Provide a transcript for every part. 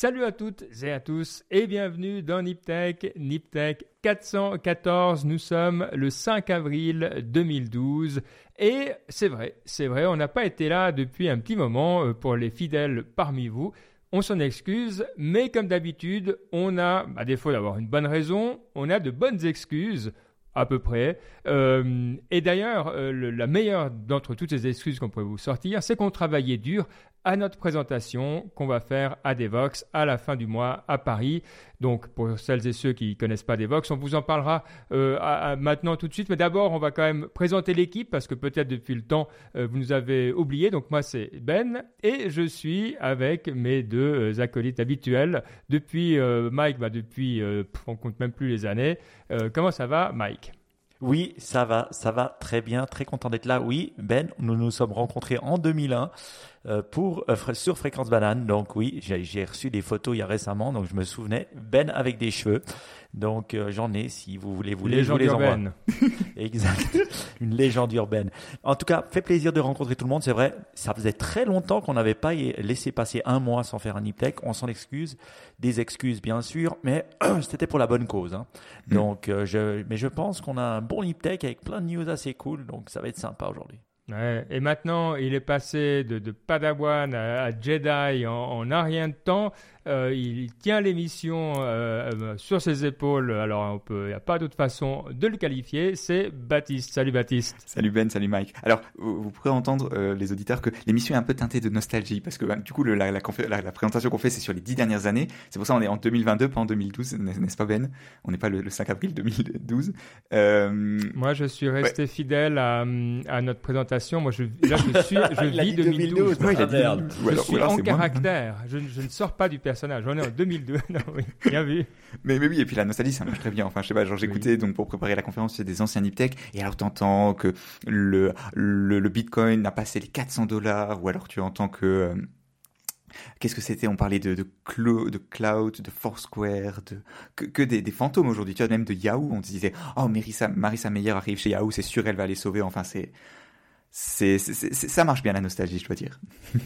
Salut à toutes et à tous et bienvenue dans Niptech, Niptech 414. Nous sommes le 5 avril 2012 et c'est vrai, c'est vrai, on n'a pas été là depuis un petit moment euh, pour les fidèles parmi vous. On s'en excuse, mais comme d'habitude, on a, à défaut d'avoir une bonne raison, on a de bonnes excuses à peu près. Euh, et d'ailleurs, euh, la meilleure d'entre toutes ces excuses qu'on pourrait vous sortir, c'est qu'on travaillait dur à notre présentation qu'on va faire à Devox à la fin du mois à Paris. Donc pour celles et ceux qui ne connaissent pas Devox, on vous en parlera euh, maintenant tout de suite. Mais d'abord, on va quand même présenter l'équipe parce que peut-être depuis le temps, euh, vous nous avez oublié. Donc moi, c'est Ben et je suis avec mes deux euh, acolytes habituels depuis Mike, bah, depuis, on compte même plus les années. comment ça va, Mike? Oui, ça va, ça va très bien, très content d'être là. Oui, Ben, nous nous sommes rencontrés en 2001 euh, pour euh, sur Fréquence Banane. Donc oui, j'ai reçu des photos il y a récemment, donc je me souvenais. Ben avec des cheveux. Donc euh, j'en ai, si vous voulez, vous les, je vous les envoie. exact, une légende urbaine. En tout cas, fait plaisir de rencontrer tout le monde. C'est vrai, ça faisait très longtemps qu'on n'avait pas laissé passer un mois sans faire un Niptech. On s'en excuse, des excuses bien sûr, mais c'était pour la bonne cause. Hein. Mm. Donc, je, mais je pense qu'on a un bon Niptech avec plein de news assez cool. Donc ça va être sympa aujourd'hui et maintenant, il est passé de, Padawan à, Jedi en, en, un rien de temps. Euh, il tient l'émission euh, euh, sur ses épaules. Alors, il n'y a pas d'autre façon de le qualifier. C'est Baptiste. Salut Baptiste. Salut Ben, salut Mike. Alors, vous, pourrez entendre les auditeurs que l'émission est un peu teintée de nostalgie parce que bah, du coup, la, la, présentation qu'on fait, c'est sur les dix dernières années. C'est pour ça qu'on est en 2022, pas en 2012, n'est-ce pas Ben? On n'est pas le, 5 avril 2012. Moi, je suis resté fidèle à, notre présentation. Moi, je, là, je, suis, je vis 2012. Je suis en caractère. Je, je ne sors pas du personnage. On est en 2002. non, oui, bien vu. Mais, mais oui, et puis la nostalgie, ça marche très bien. Enfin, je sais pas, genre j'écoutais donc pour préparer la conférence, c'est des anciens Niptech, et alors tu entends que le, le, Bitcoin a passé les 400 dollars, ou alors tu entends que euh, Qu'est-ce que c'était? On parlait de, de, de Cloud, de Foursquare, de, que, que des, des, fantômes aujourd'hui. Tu vois, même de Yahoo, on se disait, oh, Marissa, Marissa Meyer arrive chez Yahoo, c'est sûr, elle va les sauver. Enfin, c'est, c'est, ça marche bien la nostalgie, je dois dire.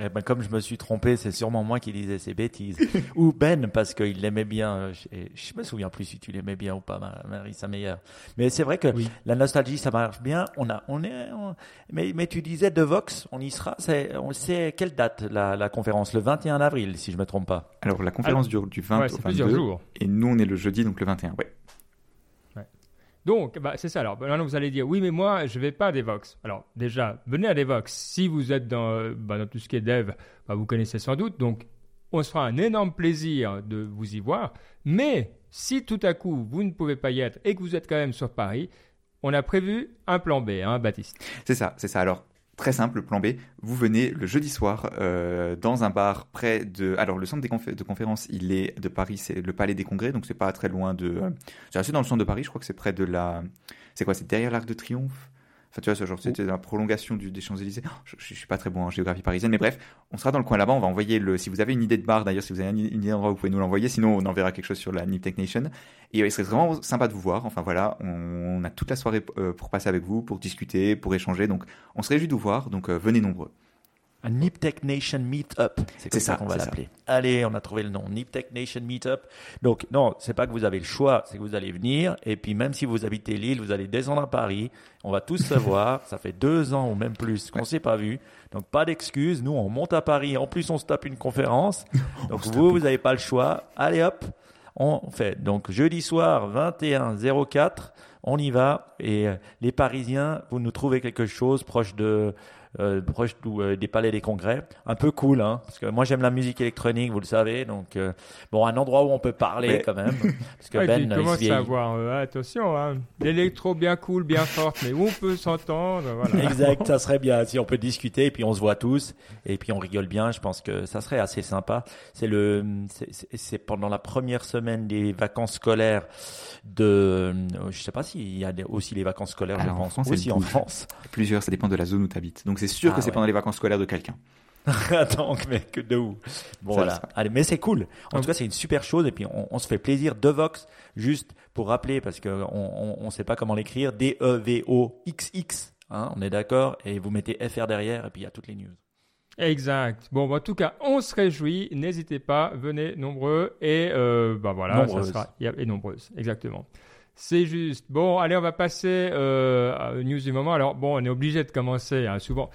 Eh ben, comme je me suis trompé, c'est sûrement moi qui disais ces bêtises. ou Ben, parce qu'il l'aimait bien. Euh, je, me souviens plus si tu l'aimais bien ou pas, Marissa Meyer. Mais c'est vrai que la nostalgie, ça marche bien. On a, on est, mais, mais tu disais de Vox, on y sera. C'est, on sait quelle date la, la, conférence? Le 21 avril, si je me trompe pas. Alors la conférence dure du 20 au 22. Jours. Et nous, on est le jeudi, donc le 21. Ouais. Donc, bah, c'est ça. Alors, maintenant, vous allez dire, oui, mais moi, je ne vais pas à Devox. Alors, déjà, venez à Devox. Si vous êtes dans, bah, dans tout ce qui est dev, bah, vous connaissez sans doute. Donc, on se fera un énorme plaisir de vous y voir. Mais si tout à coup, vous ne pouvez pas y être et que vous êtes quand même sur Paris, on a prévu un plan B, hein, Baptiste. C'est ça, c'est ça. Alors, Très simple, plan B, vous venez le jeudi soir euh, dans un bar près de... Alors le centre de conférence, il est de Paris, c'est le Palais des Congrès, donc c'est pas très loin de... Euh, c'est assez dans le centre de Paris, je crois que c'est près de la... C'est quoi C'est derrière l'Arc de Triomphe? Enfin, tu vois, genre, c'était la prolongation du, des Champs-Élysées. Oh, je, je, suis pas très bon en géographie parisienne, mais bref, on sera dans le coin là-bas. On va envoyer le. Si vous avez une idée de bar, d'ailleurs, si vous avez une, idée d'endroit, vous pouvez nous l'envoyer. Sinon, on enverra quelque chose sur la Nip Tech Nation. Et il serait vraiment sympa de vous voir. Enfin voilà, on, a toute la soirée euh, pour passer avec vous, pour discuter, pour échanger. Donc, on se réjouit de vous voir. Donc, euh, venez nombreux. Un Niptech Nation Meetup. C'est ça, qu'on va l'appeler. Allez, on a trouvé le nom. Niptech Nation Meetup. Donc, non, c'est pas que vous avez le choix, c'est que vous allez venir. Et puis, même si vous habitez Lille, vous allez descendre à Paris. On va tous se voir. Ça fait deux ans ou même plus qu'on s'est pas vu. Donc, pas d'excuses. Nous, on monte à Paris. En plus, on se tape une conférence. Donc, vous, vous n'avez pas le choix. Allez hop. On fait. Donc, jeudi soir, 21 04. On y va. Et euh, les Parisiens, vous nous trouvez quelque chose proche de, euh, proche euh, des palais des congrès. Un peu cool, hein, parce que moi j'aime la musique électronique, vous le savez. Donc euh, bon, un endroit où on peut parler quand même. Parce que Ben, il commence à avoir attention, hein, l'électro bien cool, bien forte, mais où on peut s'entendre. Voilà. Exact, ça serait bien si on peut discuter et puis on se voit tous et puis on rigole bien. Je pense que ça serait assez sympa. C'est le, c'est pendant la première semaine des vacances scolaires de, je sais pas s'il y a aussi les vacances scolaires, je pense, en France, aussi en France. Plusieurs, ça dépend de la zone où tu habites. Donc c'est sûr que ah c'est pendant les vacances scolaires de quelqu'un. Attends, mais que de où Bon voilà. Allez, mais c'est cool. En tout cas, c'est une super chose et puis on, se fait plaisir. Devox, juste pour rappeler parce que on, on, sait pas comment l'écrire. D E V O X X. Hein, on est d'accord Et vous mettez FR derrière et puis il y a toutes les news. Exact. Bon, en tout cas, on se réjouit. N'hésitez pas, venez nombreux et euh, bah voilà, ça sera et nombreuses, exactement. C'est juste. Bon, allez, on va passer euh, aux news du moment. Alors, bon, on est obligé de commencer. Hein, souvent,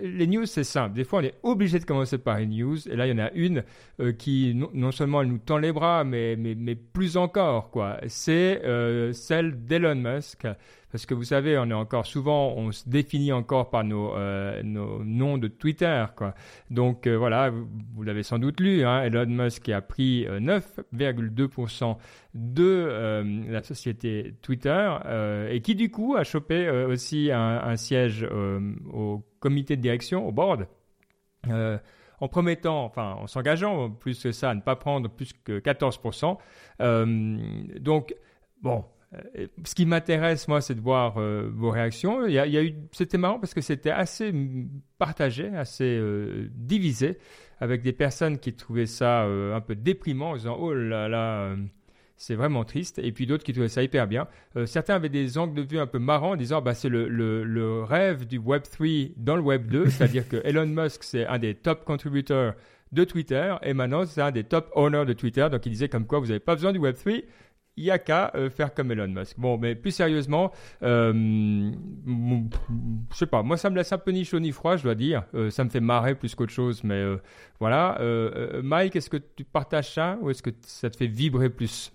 les news, c'est simple. Des fois, on est obligé de commencer par une news. Et là, il y en a une euh, qui, non, seulement elle nous tend les bras, mais, mais, plus encore, quoi. C'est euh, celle d'Elon Musk. Parce que vous savez, on est encore souvent, on se définit encore par nos, euh, nos noms de Twitter. Quoi. Donc euh, voilà, vous, l'avez sans doute lu, hein, Elon Musk a pris 9,2% euh, de la société Twitter et qui du coup a chopé aussi un, siège au comité de direction, au board. en promettant, enfin en s'engageant plus que ça à ne pas prendre plus que 14%. donc, bon, ce qui m'intéresse, moi, c'est de voir euh, vos réactions. Il y, a, eu, c'était marrant parce que c'était assez partagé, assez euh, divisé, avec des personnes qui trouvaient ça un peu déprimant, en disant oh là là, c'est vraiment triste, et puis d'autres qui trouvaient ça hyper bien. certains avaient des angles de vue un peu marrants, en disant bah c'est le, le, le, rêve du Web 3 dans le Web 2, c'est-à-dire que Elon Musk c'est un des top contributeurs de Twitter, et maintenant c'est un des top owners de Twitter, donc il disait comme quoi vous n'avez pas besoin du Web 3 il n'y a qu'à euh, faire comme Elon Musk. Bon, mais plus sérieusement, euh, je sais pas, moi ça me laisse un peu ni chaud ni froid, je dois dire. Euh, ça me fait marrer plus qu'autre chose, mais euh, voilà. Mike, est-ce que tu partages ça ou est-ce que ça te fait vibrer plus?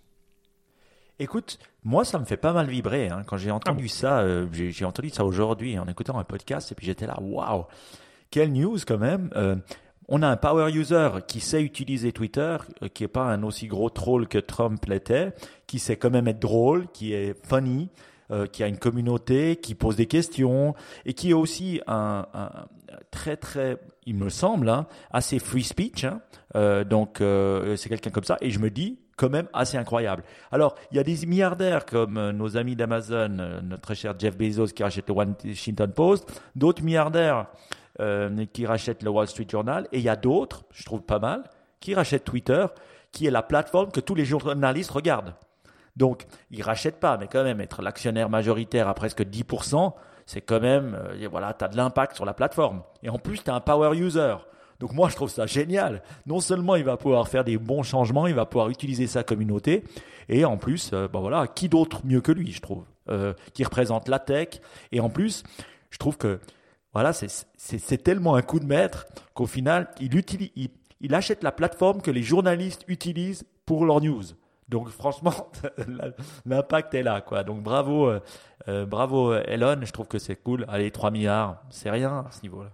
Écoute, moi ça me fait pas mal vibrer. Hein. Quand j'ai entendu ah ça, j'ai entendu ça aujourd'hui en écoutant un podcast et puis j'étais là, waouh, quelle news quand même on a un power user qui sait utiliser Twitter, euh, qui est pas un aussi gros troll que Trump l'était, qui sait quand même être drôle, qui est funny, euh, qui a une communauté, qui pose des questions et qui est aussi un, très très, il me semble, hein, assez free speech. Hein. Euh, donc c'est quelqu'un comme ça et je me dis quand même assez incroyable. Alors, il y a des milliardaires comme nos amis d'Amazon, notre cher Jeff Bezos qui rachète le Washington Post, d'autres milliardaires euh, qui rachètent le Wall Street Journal, et il y a d'autres, je trouve pas mal, qui rachètent Twitter, qui est la plateforme que tous les journalistes regardent. Donc, ils rachètent pas, mais quand même, être l'actionnaire majoritaire à presque 10%, c'est quand même, euh, voilà, tu as de l'impact sur la plateforme. Et en plus, tu as un power user. Donc moi, je trouve ça génial. Non seulement il va pouvoir faire des bons changements, il va pouvoir utiliser sa communauté, et en plus, ben voilà, qui d'autre mieux que lui, je trouve, qui représente la tech. Et en plus, je trouve que voilà, c'est tellement un coup de maître qu'au final, il, utilise, il, achète la plateforme que les journalistes utilisent pour leurs news. Donc franchement, l'impact est là, quoi. Donc bravo, euh, euh, bravo Elon. Je trouve que c'est cool. Allez, 3 milliards, c'est rien à ce niveau-là.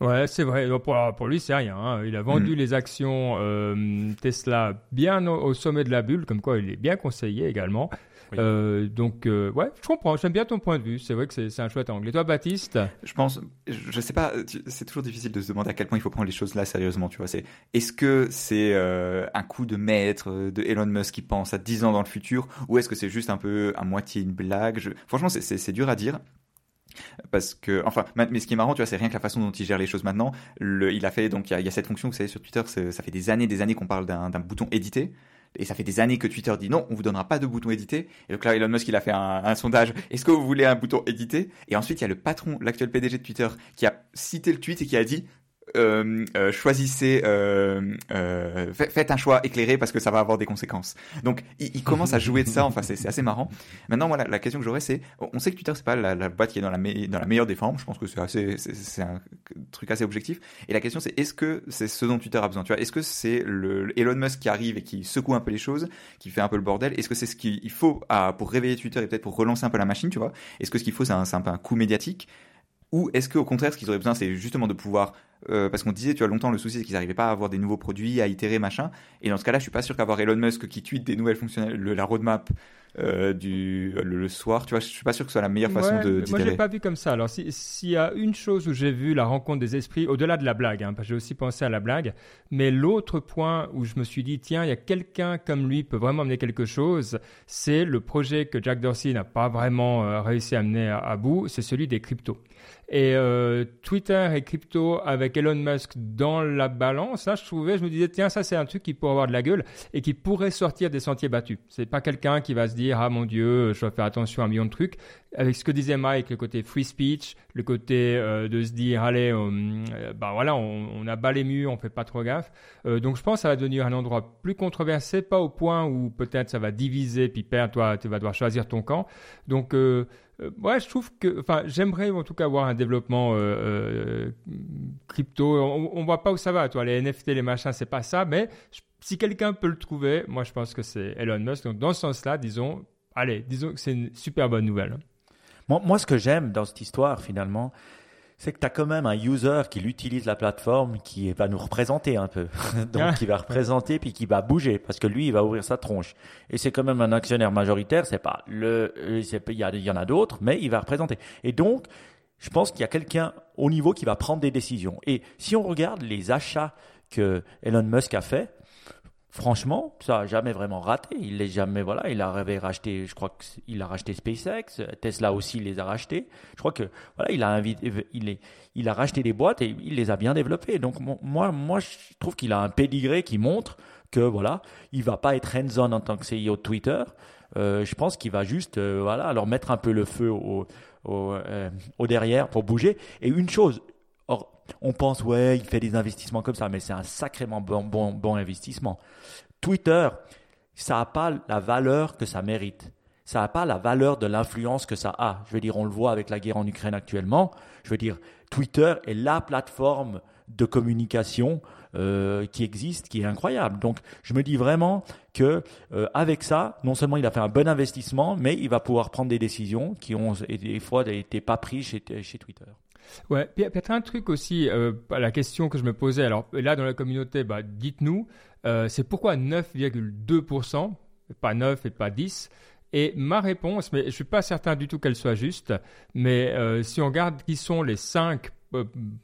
Ouais, c'est vrai. Pour, pour lui, c'est rien. Hein. Il a vendu mm. les actions euh, Tesla bien au, sommet de la bulle, comme quoi il est bien conseillé également. Euh, donc, euh, ouais, je comprends. J'aime bien ton point de vue. C'est vrai que c'est un chouette angle. Et toi, Baptiste? Je pense, je sais pas, c'est toujours difficile de se demander à quel point il faut prendre les choses là sérieusement. Tu vois, c'est est-ce que c'est euh, un coup de maître de Elon Musk qui pense à 10 ans dans le futur, ou est-ce que c'est juste un peu à moitié une blague? Franchement, c'est dur à dire. Parce que, enfin, mais ce qui est marrant, tu vois, c'est rien que la façon dont il gère les choses maintenant. Le, il a fait, donc, il y a, il y a cette fonction, vous savez, sur Twitter, ça fait des années, des années qu'on parle d'un bouton éditer. Et ça fait des années que Twitter dit non, on vous donnera pas de bouton édité. Et donc là, Elon Musk, il a fait un, un sondage. Est-ce que vous voulez un bouton édité? Et ensuite, il y a le patron, l'actuel PDG de Twitter, qui a cité le tweet et qui a dit choisissez, euh, euh faites un choix éclairé parce que ça va avoir des conséquences. Donc, il, commence à jouer de ça. Enfin, c'est assez marrant. Maintenant, voilà, la question que j'aurais, c'est, on sait que Twitter c'est pas la, boîte qui est dans la, meilleure des formes. Je pense que c'est un truc assez objectif. Et la question, c'est, est-ce que c'est ce dont Twitter a besoin? Tu vois, est-ce que c'est le Elon Musk qui arrive et qui secoue un peu les choses, qui fait un peu le bordel? Est-ce que c'est ce qu'il faut pour réveiller Twitter et peut-être pour relancer un peu la machine Tu vois? Est-ce que ce qu'il faut, c'est un, un coup médiatique? Ou est-ce qu'au contraire, ce qu'ils auraient besoin, c'est justement de pouvoir euh, parce qu'on disait, tu as longtemps, le souci, c'est qu'ils n'arrivaient pas à avoir des nouveaux produits, à itérer, machin. Et dans ce cas-là, je suis pas sûr qu'avoir Elon Musk qui tweet des nouvelles fonctionnalités, la roadmap euh, du le, soir, tu vois, je suis pas sûr que ce soit la meilleure façon de Moi, j'ai pas vu comme ça. Alors, s'il y a une chose où j'ai vu la rencontre des esprits, au-delà de la blague, hein, parce que j'ai aussi pensé à la blague, mais l'autre point où je me suis dit, tiens, il y a quelqu'un comme lui peut vraiment amener quelque chose, c'est le projet que Jack Dorsey n'a pas vraiment euh, réussi à amener à bout, c'est celui des cryptos. Et euh, Twitter et crypto avec Elon Musk dans la balance, là, je trouvais, je me disais, tiens, ça, c'est un truc qui pourrait avoir de la gueule et qui pourrait sortir des sentiers battus. C'est pas quelqu'un qui va se dire ah mon Dieu, je dois faire attention à un million de trucs. Avec ce que disait Mike, le côté free speech, le côté euh, de se dire allez, euh, bah voilà, on, on, a bas les murs, on fait pas trop gaffe. Donc je pense que ça va devenir un endroit plus controversé, pas au point où peut-être ça va diviser, puis perdre, toi, tu vas devoir choisir ton camp. Donc ouais, je trouve que, enfin, j'aimerais en tout cas voir un développement crypto. On, on voit pas où ça va, toi, les NFT, les machins, c'est pas ça, mais si quelqu'un peut le trouver, moi je pense que c'est Elon Musk. Donc dans ce sens-là, disons, allez, disons que c'est une super bonne nouvelle. Moi, moi ce que j'aime dans cette histoire finalement, c'est que tu as quand même un user qui utilise la plateforme qui va nous représenter un peu. Donc, qui va représenter puis qui va bouger parce que lui, il va ouvrir sa tronche. Et c'est quand même un actionnaire majoritaire. C'est pas le, il y, y en a d'autres, mais il va représenter. Et donc, je pense qu'il y a quelqu'un au niveau qui va prendre des décisions. Et si on regarde les achats que Elon Musk a fait, franchement, ça a jamais vraiment raté. Il les jamais, voilà, il a racheté, je crois qu'il a racheté SpaceX, Tesla aussi les a rachetés. Je crois que, voilà, il a invité, il est, il a racheté des boîtes et il les a bien développées. Donc, moi, moi, je trouve qu'il a un pédigré qui montre que, voilà, il va pas être hands-on en tant que CEO de Twitter. Euh, je pense qu'il va juste, euh, voilà, leur mettre un peu le feu au, euh, au derrière pour bouger. Et une chose, on pense, ouais, il fait des investissements comme ça, mais c'est un sacrément bon, bon, bon investissement. Twitter, ça n'a pas la valeur que ça mérite. Ça n'a pas la valeur de l'influence que ça a. Je veux dire, on le voit avec la guerre en Ukraine actuellement. Je veux dire, Twitter est la plateforme de communication euh, qui existe, qui est incroyable. Donc, je me dis vraiment que euh, avec ça, non seulement il a fait un bon investissement, mais il va pouvoir prendre des décisions qui ont des fois été pas prises chez Twitter. Ouais, puis peut-être un truc aussi, euh, la question que je me posais, alors là dans la communauté, bah, dites-nous, euh, c'est pourquoi 9,2%, pas 9 et pas 10 et ma réponse, mais je ne suis pas certain du tout qu'elle soit juste, mais euh, si on regarde qui sont les 5 euh,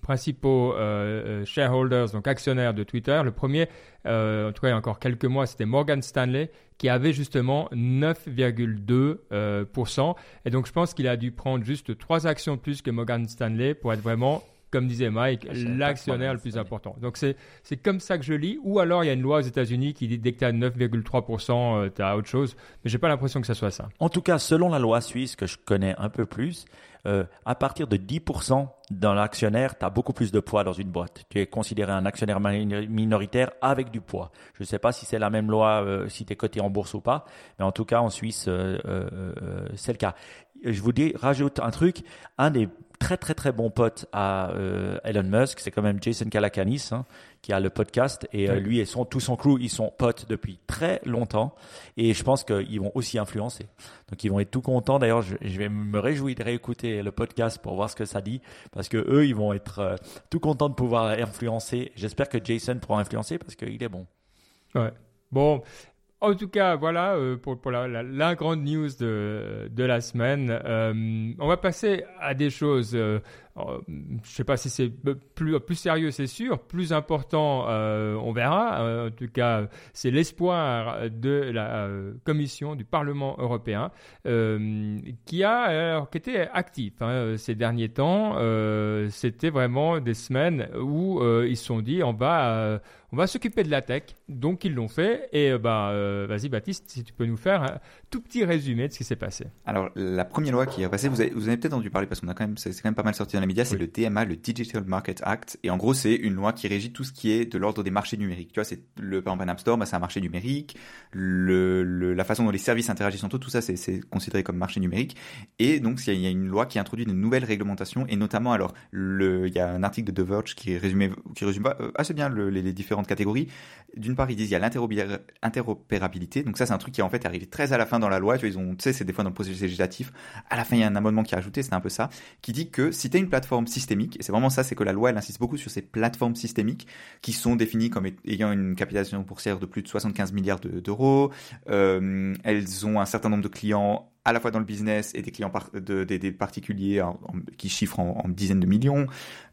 principaux euh, euh, shareholders, donc actionnaires de Twitter. Le premier, en tout cas il y a encore quelques mois, c'était Morgan Stanley qui avait justement 9,2%. et donc je pense qu'il a dû prendre juste trois actions de plus que Morgan Stanley pour être vraiment comme disait Mike, ah, l'actionnaire le plus important. Donc c'est comme ça que je lis. Ou alors il y a une loi aux États-Unis qui dit dès que tu as 9,3%, tu as autre chose. Mais j'ai pas l'impression que ça soit ça. En tout cas, selon la loi suisse que je connais un peu plus, euh, à partir de 10% dans l'actionnaire, tu as beaucoup plus de poids dans une boîte. Tu es considéré un actionnaire minoritaire avec du poids. Je ne sais pas si c'est la même loi, euh, si tu es coté en bourse ou pas, mais en tout cas, en Suisse, euh, c'est le cas. Je vous dis, rajoute un truc. Un des très très très bons potes à Elon Musk, c'est quand même Jason Calacanis, hein, qui a le podcast et lui et son tout son crew, ils sont potes depuis très longtemps et je pense qu'ils vont aussi influencer. Donc ils vont être tout contents. D'ailleurs, je, vais me réjouir de réécouter le podcast pour voir ce que ça dit, parce que eux, ils vont être euh, tout contents de pouvoir influencer. J'espère que Jason pourra influencer parce qu'il est bon. Ouais. Bon, en tout cas, voilà euh, pour, la, grande news de, la semaine. Euh, on va passer à des choses euh, je ne sais pas si c'est plus, sérieux, c'est sûr. Plus important, euh, on verra. Euh, en tout cas, c'est l'espoir de la Commission du Parlement européen qui a qui était actif hein, ces derniers temps. C'était vraiment des semaines où ils se sont dit on va on va s'occuper de la tech. Donc ils l'ont fait. Et bah, vas-y Baptiste, si tu peux nous faire un tout petit résumé de ce qui s'est passé. Alors la première loi qui est passée, vous avez, avez peut-être entendu parler parce qu'on a quand même c'est quand même pas mal sorti dans les médias, c'est le DMA, le Digital Market Act. Et en gros, c'est une loi qui régit tout ce qui est de l'ordre des marchés numériques. Tu vois, c'est le par exemple un App Store, bah, c'est un marché numérique. Le, la façon dont les services interagissent entre eux, tout ça, c'est considéré comme marché numérique. Et donc, il y, a une loi qui introduit de nouvelles réglementations et notamment, alors, il y a un article de The Verge qui résume, qui résume euh, assez bien les, différentes catégories. D'une part, ils disent il y a l'interopérabilité. Donc ça, c'est un truc qui en fait est arrivé très à la fin dans la loi. Tu vois, ils ont, tu sais, c'est des fois dans le processus législatif. À la fin, il y a un amendement qui est ajouté, c'est un peu ça, qui dit que si tu as une plateforme systémique, et c'est vraiment ça, c'est que la loi, elle insiste beaucoup sur ces plateformes systémiques qui sont définies comme ayant une capitalisation boursière de plus de 75 milliards d'euros. euh, elles ont un certain nombre de clients à la fois dans le business et des clients de, des particuliers qui chiffrent en, dizaines de millions.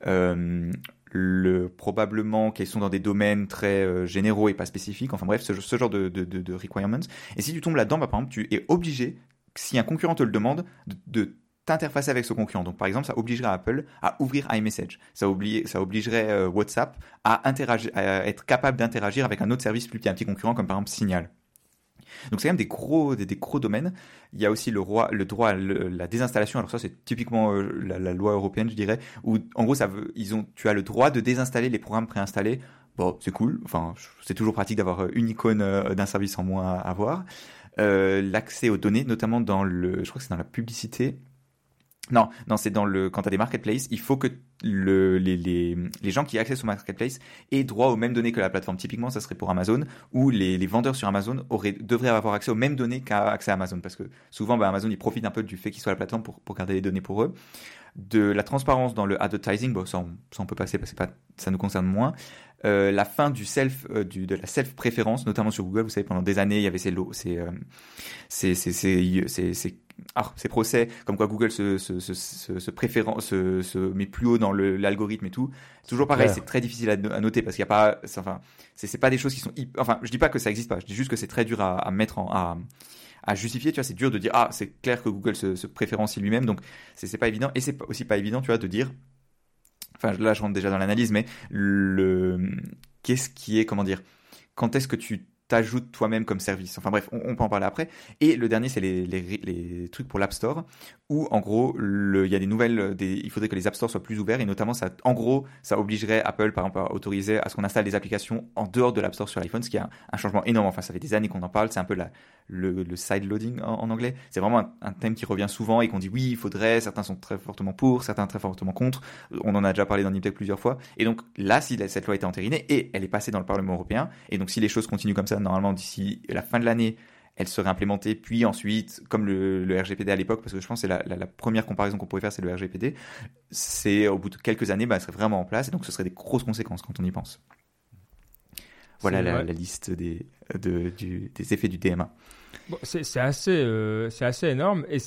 Euh, le, probablement qu'elles sont dans des domaines très euh, généraux et pas spécifiques. Enfin bref, ce, genre de, requirements. Et si tu tombes là-dedans, bah, par exemple, tu es obligé, si un concurrent te le demande, de, t'interfacer avec ce concurrent. Donc par exemple, ça obligerait Apple à ouvrir iMessage. Ça, ça obligerait euh, WhatsApp à, être capable d'interagir avec un autre service plus petit, un petit concurrent comme par exemple Signal. Donc c'est quand même des gros, des, gros domaines. Il y a aussi le, roi, le droit à la désinstallation. Alors ça, c'est typiquement euh, la, loi européenne, je dirais, où en gros, ça veut, ils ont, tu as le droit de désinstaller les programmes préinstallés. Bon, c'est cool. Enfin, c'est toujours pratique d'avoir une icône d'un service en moins à avoir. L'accès aux données, notamment dans le, je crois que c'est dans la publicité non, non, c'est dans le quand tu as des marketplaces, il faut que le, les, les, les, gens qui accèdent au marketplace aient droit aux mêmes données que la plateforme. Typiquement, ça serait pour Amazon, où les, les vendeurs sur Amazon auraient, devraient avoir accès aux mêmes données qu'a accès à Amazon, parce que souvent, bah, Amazon, il profite un peu du fait qu'il soit la plateforme pour, pour garder les données pour eux. De la transparence dans le advertising, bon, ça, on, ça on peut passer parce que pas, ça nous concerne moins. Euh, la fin du self, euh, du, de la self préférence, notamment sur Google. Vous savez, pendant des années, il y avait ces ces, euh, ces, ces, ces, ces ah, ces procès, comme quoi Google se, se, se, se, se, se met plus haut dans l'algorithme et tout. Toujours pareil, c'est très difficile à, noter parce qu'il n'y a pas, enfin, c'est pas des choses qui sont, enfin, je dis pas que ça existe pas, je dis juste que c'est très dur à, à mettre en, à, à justifier, tu vois, c'est dur de dire, ah, c'est clair que Google se, se préférencie lui-même, donc c'est pas évident, et c'est aussi pas évident, tu vois, de dire, enfin, là, je rentre déjà dans l'analyse, mais le, qu'est-ce qui est, comment dire, quand est-ce que tu t'ajoutes toi-même comme service. Enfin bref, on, peut en parler après. Et le dernier, c'est les, les, trucs pour l'App Store, où en gros, il y a des nouvelles, des, il faudrait que les App Store soient plus ouverts, et notamment, ça, en gros, ça obligerait Apple, par exemple, à autoriser à ce qu'on installe des applications en dehors de l'App Store sur l'iPhone, ce qui est un, changement énorme. Enfin, ça fait des années qu'on en parle, c'est un peu le, le side loading en, anglais. C'est vraiment un, thème qui revient souvent et qu'on dit oui, il faudrait, certains sont très fortement pour, certains très fortement contre. On en a déjà parlé dans Niptech plusieurs fois. Et donc là, si cette loi été entérinée et elle est passée dans le Parlement européen, et donc si les choses continuent comme ça, normalement d'ici la fin de l'année, elle serait implémentée, puis ensuite, comme le, RGPD à l'époque, parce que je pense que la, première comparaison qu'on pourrait faire, c'est le RGPD, c'est au bout de quelques années, bah, elle serait vraiment en place, et donc ce serait des grosses conséquences quand on y pense. Voilà la, liste des, des effets du DMA. c'est assez, euh, c'est assez énorme, et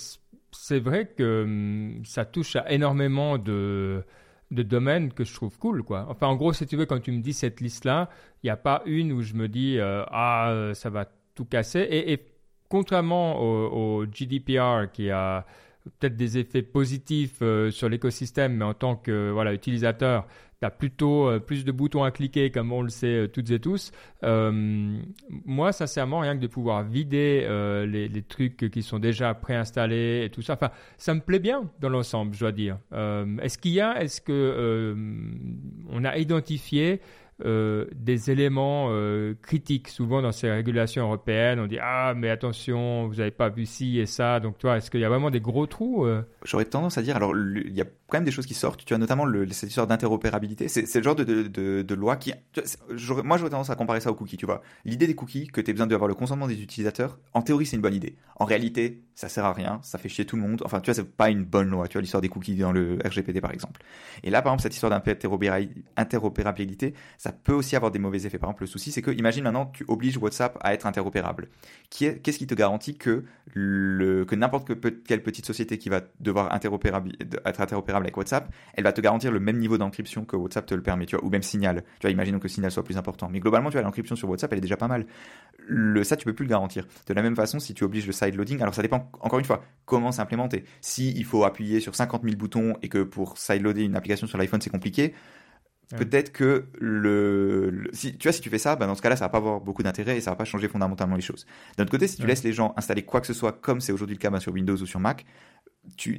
c'est vrai que hum, ça touche à énormément de de domaines que je trouve cool, quoi. Enfin, en gros, si tu veux, quand tu me dis cette liste-là, il n'y a pas une où je me dis euh, ah euh, ça va tout casser. Et, contrairement au, GDPR qui a peut-être des effets positifs euh, sur l'écosystème, mais en tant que voilà utilisateur, tu as plutôt plus de boutons à cliquer, comme on le sait toutes et tous. moi, sincèrement, rien que de pouvoir vider les, les, trucs qui sont déjà préinstallés et tout ça, enfin, ça me plaît bien dans l'ensemble, je dois dire. est-ce qu'il y a, est-ce que on a identifié euh, des éléments euh, critiques. Souvent dans ces régulations européennes, on dit ah mais attention, vous n'avez pas vu ci et ça. Donc toi, est-ce qu'il y a vraiment des gros trous euh? J'aurais tendance à dire alors il y a quand même des choses qui sortent. Tu as notamment le, cette histoire d'interopérabilité. C'est, le genre de, loi qui. moi, j'aurais tendance à comparer ça aux cookies, tu vois. L'idée des cookies, que tu as besoin d'avoir le consentement des utilisateurs, en théorie, c'est une bonne idée. En réalité, ça sert à rien, ça fait chier tout le monde. Enfin, tu vois, c'est pas une bonne loi, tu vois, l'histoire des cookies dans le RGPD, par exemple. Et là, par exemple, cette histoire d'interopérabilité, ça peut aussi avoir des mauvais effets. Par exemple, le souci, c'est que, imagine maintenant, tu obliges WhatsApp à être interopérable. Qu'est-ce qui te garantit que, que n'importe quelle petite société qui va devoir être interopérable avec WhatsApp, elle va te garantir le même niveau d'encryption que WhatsApp te le permet, tu vois, ou même Signal. Tu vois, imaginons que Signal soit plus important. Mais globalement, tu vois, l'encryption sur WhatsApp, elle est déjà pas mal. Le, ça, tu peux plus le garantir. De la même façon, si tu obliges le side loading, alors ça dépend, encore une fois, comment c'est implémenté. Si il faut appuyer sur 50 000 boutons et que pour side loader une application sur l'iPhone, c'est compliqué, Peut-être que le, si tu vois si tu fais ça, bah dans ce cas-là, ça va pas avoir beaucoup d'intérêt et ça va pas changer fondamentalement les choses. D'un autre côté, si tu laisses les gens installer quoi que ce soit comme c'est aujourd'hui le cas bah, sur Windows ou sur Mac, tu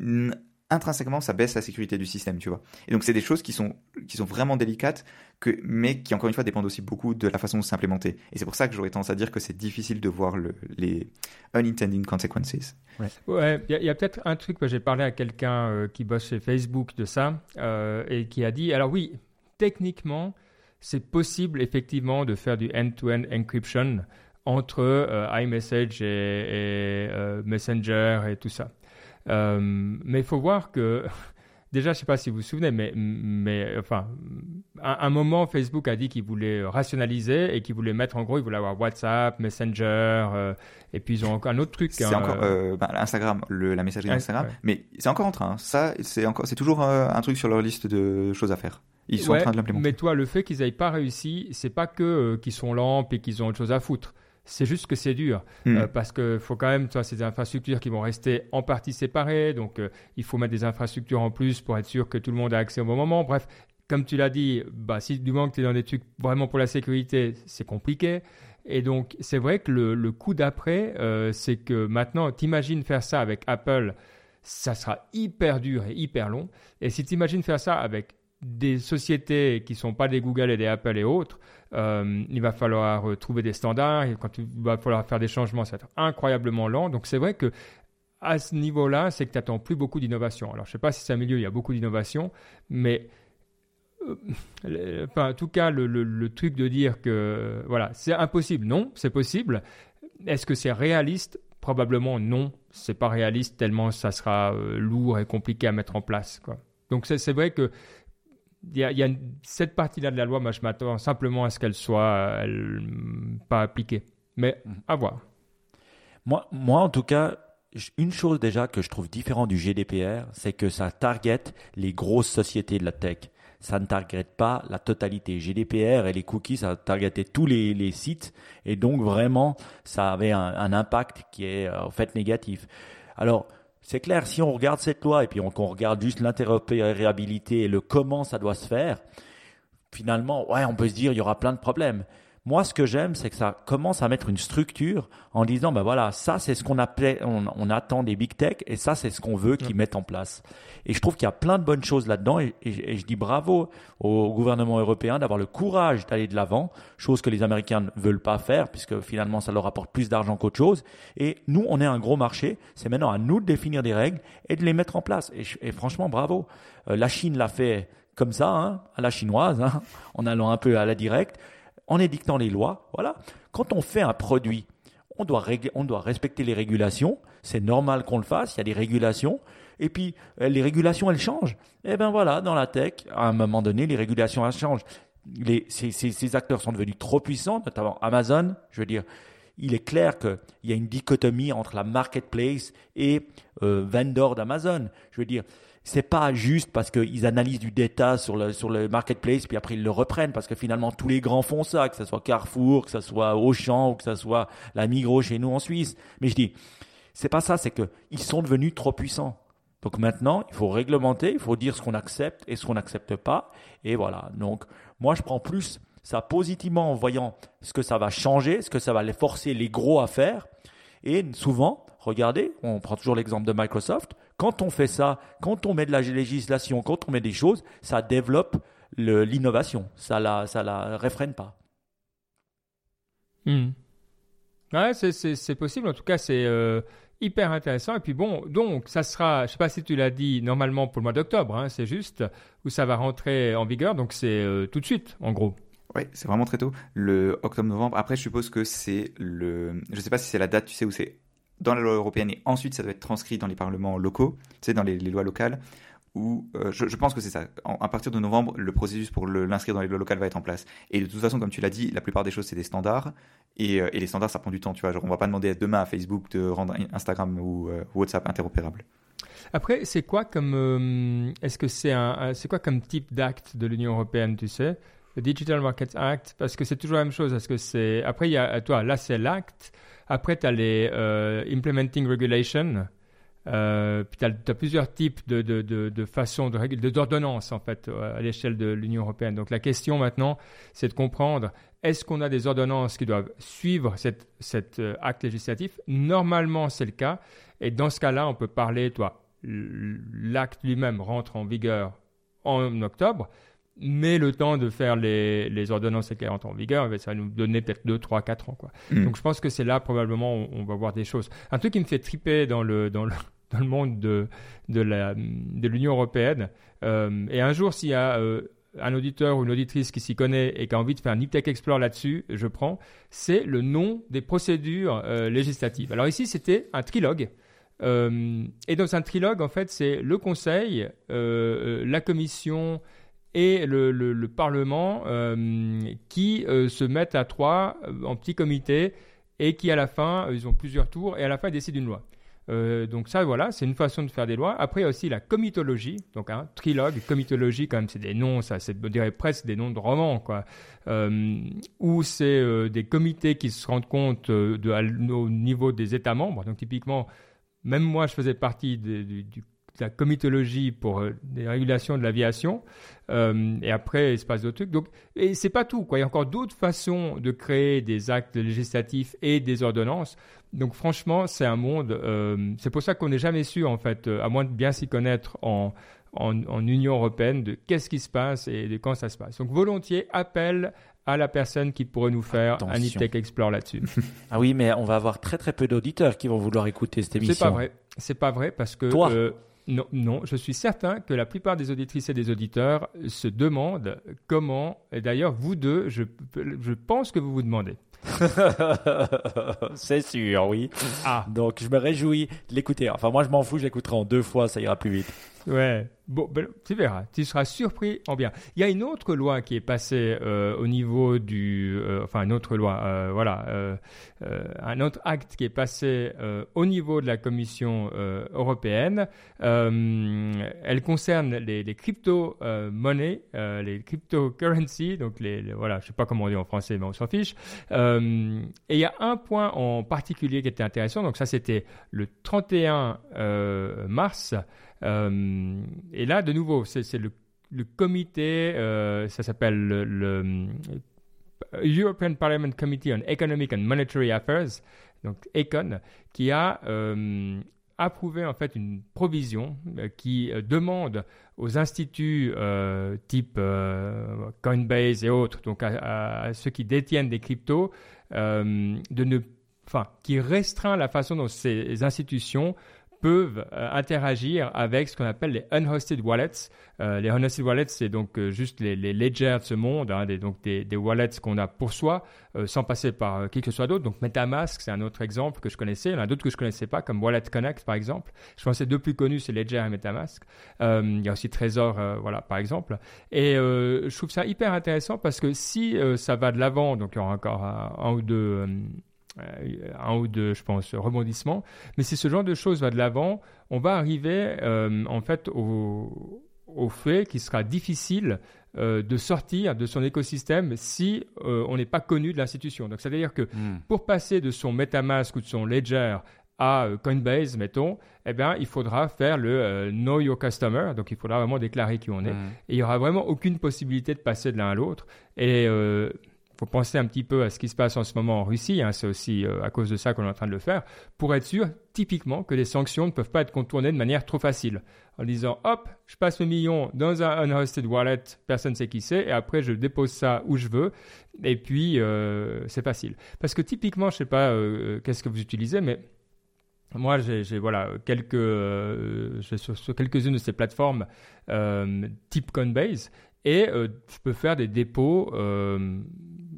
intrinsèquement ça baisse la sécurité du système, tu vois. Et donc c'est des choses qui sont qui sont vraiment délicates que mais qui encore une fois dépendent aussi beaucoup de la façon de s'implémenter. Et c'est pour ça que j'aurais tendance à dire que c'est difficile de voir le, les unintended consequences. Ouais, il y a, peut-être un truc que j'ai parlé à quelqu'un euh, qui bosse chez Facebook de ça euh, et qui a dit alors oui, techniquement, c'est possible effectivement de faire du end-to-end encryption entre euh, iMessage et, Messenger et tout ça. Euh, mais il faut voir que, déjà, je ne sais pas si vous vous souvenez, mais, mais enfin, à un moment, Facebook a dit qu'il voulait rationaliser et qu'il voulait mettre, en gros, il voulait avoir WhatsApp, Messenger, euh, et puis ils ont encore un autre truc. C'est hein, encore euh, bah, Instagram, le, la messagerie Instagram, mais c'est encore en train. Ça, c'est encore, c'est toujours un truc sur leur liste de choses à faire. Ils sont en train de l'implémenter. Mais toi, le fait qu'ils n'aient pas réussi, c'est pas que qu'ils sont lents et qu'ils ont autre chose à foutre. C'est juste que c'est dur hmm. euh, parce qu'il faut quand même, toi, ces infrastructures qui vont rester en partie séparées. Donc, euh, il faut mettre des infrastructures en plus pour être sûr que tout le monde a accès au bon moment. Bref, comme tu l'as dit, bah, si du moment que tu es dans des trucs vraiment pour la sécurité, c'est compliqué. Et donc, c'est vrai que le, le coup d'après, euh, c'est que maintenant, t'imagines faire ça avec Apple, ça sera hyper dur et hyper long. Et si tu imagines faire ça avec des sociétés qui ne sont pas des Google et des Apple et autres, euh, il va falloir euh, trouver des standards, quand il va falloir faire des changements, ça va être incroyablement lent. Donc c'est vrai que à ce niveau-là, c'est que tu n'attends plus beaucoup d'innovation. Alors je ne sais pas si c'est un milieu, il y a beaucoup d'innovation, mais euh, enfin, en tout cas, le, truc de dire que voilà, c'est impossible, non, c'est possible. Est-ce que c'est réaliste? Probablement non, c'est pas réaliste tellement ça sera lourd et compliqué à mettre en place. Donc c'est vrai que il y a, cette partie-là de la loi, moi je m'attends simplement à ce qu'elle soit pas appliquée. Mais mhm. à voir. Moi, moi, en tout cas, une chose déjà que je trouve différente du GDPR, c'est que ça target les grosses sociétés de la tech. Ça ne target pas la totalité. GDPR et les cookies, ça targetait tous les, sites et donc vraiment, ça avait un, un impact qui est en fait négatif. Alors, c'est clair, si on regarde cette loi et puis on, regarde juste l'interopérabilité et le comment ça doit se faire, finalement, ouais, on peut se dire il y aura plein de problèmes. Moi, ce que j'aime, c'est que ça commence à mettre une structure en disant, ben voilà, ça c'est ce qu'on appelait, on, attend des big tech et ça c'est ce qu'on veut qu'ils mettent en place. Et je trouve qu'il y a plein de bonnes choses là-dedans et, je dis bravo au gouvernement européen d'avoir le courage d'aller de l'avant, chose que les Américains ne veulent pas faire puisque finalement ça leur apporte plus d'argent qu'autre chose. Et nous, on est un gros marché, c'est maintenant à nous de définir des règles et de les mettre en place. Et, franchement, bravo. Euh, la Chine l'a fait comme ça, hein, à la chinoise, hein, en allant un peu à la directe en édictant les lois. Voilà. Quand on fait un produit, on doit, on doit respecter les régulations. C'est normal qu'on le fasse. Il y a des régulations. Et puis, euh, les régulations, elles changent. Et eh ben voilà, dans la tech, à un moment donné, les régulations, elles changent. Les, ces, ces, acteurs sont devenus trop puissants, notamment Amazon. Je veux dire, il est clair qu'il y a une dichotomie entre la marketplace et euh, vendor d'Amazon. Je veux dire, c'est pas juste parce qu'ils analysent du data sur le, sur le marketplace, puis après ils le reprennent, parce que finalement tous les grands font ça, que ce soit Carrefour, que ce soit Auchan, ou que ce soit la Migros chez nous en Suisse. Mais je dis, c'est pas ça, c'est qu'ils sont devenus trop puissants. Donc maintenant, il faut réglementer, il faut dire ce qu'on accepte et ce qu'on n'accepte pas. Et voilà. Donc, moi, je prends plus ça positivement en voyant ce que ça va changer, ce que ça va les forcer les gros à faire. Et souvent, regardez, on prend toujours l'exemple de Microsoft. Quand on fait ça, quand on met de la législation, quand on met des choses, ça développe l'innovation. Ça la, ça la réfrène pas. Ouais, c'est possible. En tout cas, c'est euh, hyper intéressant. Et puis bon, donc ça sera, je sais pas si tu l'as dit, normalement pour le mois d'octobre, hein, c'est juste, où ça va rentrer en vigueur. Donc c'est euh, tout de suite, en gros. Oui, c'est vraiment très tôt. Le octobre-novembre. Après, je suppose que c'est le. Je sais pas si c'est la date, tu sais, où c'est dans la loi européenne et ensuite ça doit être transcrit dans les parlements locaux, tu dans les, lois locales. Où, euh, je, pense que c'est ça. à partir de novembre, le processus pour l'inscrire dans les lois locales va être en place. Et de toute façon, comme tu l'as dit, la plupart des choses, c'est des standards. Et, euh, les standards, ça prend du temps. Tu vois, genre, on va pas demander demain à Facebook de rendre Instagram ou euh, WhatsApp interopérable. Après, c'est quoi comme. Un. C'est quoi comme type d'acte de l'Union européenne, tu sais? Le Digital Markets Act Parce que c'est toujours la même chose. Est-ce que c'est. Après, il y a. Toi, là, c'est l'acte. Après, tu as les euh, Implementing Regulation. Euh, puis tu as, plusieurs types de, de, de, de façons d'ordonnances en fait à l'échelle de l'Union européenne. Donc la question maintenant, c'est de comprendre est-ce qu'on a des ordonnances qui doivent suivre cet, cet euh, acte législatif? Normalement, c'est le cas. Et dans ce cas-là, on peut parler, toi, l'acte lui-même rentre en vigueur en octobre, mais le temps de faire les, les ordonnances qui rentrent en vigueur, ça va nous donner peut-être 2, 3, 4 ans. Quoi. Mm. Donc je pense que c'est là probablement on va voir des choses. Un truc qui me fait triper dans le, dans le, dans le monde de, de, la, de l'Union européenne, euh, et un jour s'il y a euh, un auditeur ou une auditrice qui s'y connaît et qui a envie de faire un Niptech Explore là-dessus, je prends, c'est le nom des procédures euh, législatives. Alors ici, c'était un trilogue. et dans un trilogue, en fait, c'est le Conseil, la Commission et le, Parlement euh, qui euh, se mettent à trois euh, en petit comité et qui à la fin, ils ont plusieurs tours et à la fin ils décident une loi. donc ça, voilà, c'est une façon de faire des lois. Après, il y a aussi la comitologie, donc un trilogue, comitologie, quand même, c'est des noms, ça, c'est, je dirais presque des noms de romans, quoi. où c'est des comités qui se rendent compte de, au niveau des États membres. Donc typiquement, même moi, je faisais partie du la comitologie pour des régulations de l'aviation. et après, il se passe d'autres trucs. Donc, et c'est pas tout. Quoi. Il y a encore d'autres façons de créer des actes législatifs et des ordonnances. Donc, franchement, c'est un monde. c'est pour ça qu'on n'est jamais sûr, en fait, à moins de bien s'y connaître en, en, Union européenne de qu'est-ce qui se passe et de quand ça se passe. Donc volontiers, appel à la personne qui pourrait nous faire un e Explore là-dessus. ah oui, mais on va avoir très très peu d'auditeurs qui vont vouloir écouter cette émission. C'est pas vrai. C'est pas vrai parce que Toi euh, non, non, je suis certain que la plupart des auditrices et des auditeurs se demandent comment, et d'ailleurs vous deux, je, je pense que vous vous demandez. c'est sûr, oui. Ah. Donc je me réjouis de l'écouter. Enfin moi je m'en fous, je l'écouterai en deux fois, ça ira plus vite. Ouais. Bon, ben, tu verras, tu seras surpris en bien. Il y a une autre loi qui est passée euh, au niveau du, euh, enfin une autre loi, euh, voilà, un autre acte qui est passé au niveau de la Commission européenne. elle concerne les, crypto-monnaies, les cryptocurrencies, donc les, les, voilà, je sais pas comment on dit en français, mais on s'en fiche. et il y a un point en particulier qui était intéressant. Donc ça, c'était le 31 mars. Euh, et là, de nouveau, c'est le, comité, euh, ça s'appelle le, euh, European Parliament Committee on Economic and Monetary Affairs, donc ECON, qui a approuvé en fait une provision qui demande aux instituts type Coinbase et autres, donc à, ceux qui détiennent des cryptos, de ne, enfin, qui restreint la façon dont ces institutions euh, interagir avec ce qu'on appelle les unhosted wallets. Euh, les unhosted wallets, c'est donc euh, juste les, ledgers de ce monde, hein, des, donc des, wallets qu'on a pour soi, sans passer par qui que ce soit d'autre. Donc MetaMask, c'est un autre exemple que je connaissais. Il y en a d'autres que je connaissais pas, comme Wallet Connect par exemple. Je pense que les deux plus connus, c'est Ledger et MetaMask. il y a aussi Trésor, voilà, par exemple. Et je trouve ça hyper intéressant parce que si ça va de l'avant, donc il y aura encore un ou deux un ou deux, je pense, rebondissements. Mais si ce genre de choses va de l'avant, on va arriver euh, en fait au, au fait qu'il sera difficile euh, de sortir de son écosystème si on n'est pas connu de l'institution. Donc, c'est-à-dire que hmm. pour passer de son MetaMask ou de son Ledger à Coinbase, mettons, eh bien, il faudra faire le Know Your Customer. Donc, il faudra vraiment déclarer qui on est. Hmm. Et il n'y aura vraiment aucune possibilité de passer de l'un à l'autre. Et faut penser un petit peu à ce qui se passe en ce moment en Russie, hein, c'est aussi euh, à cause de ça qu'on est en train de le faire, pour être sûr, typiquement, que les sanctions ne peuvent pas être contournées de manière trop facile. En disant, hop, je passe le million dans un unhosted wallet, personne ne sait qui c'est, et après je dépose ça où je veux, et puis euh, c'est facile. Parce que typiquement, je sais pas euh, qu'est-ce que vous utilisez, mais moi, j'ai voilà quelques sur, sur quelques-unes de ces plateformes type Coinbase et je peux faire des dépôts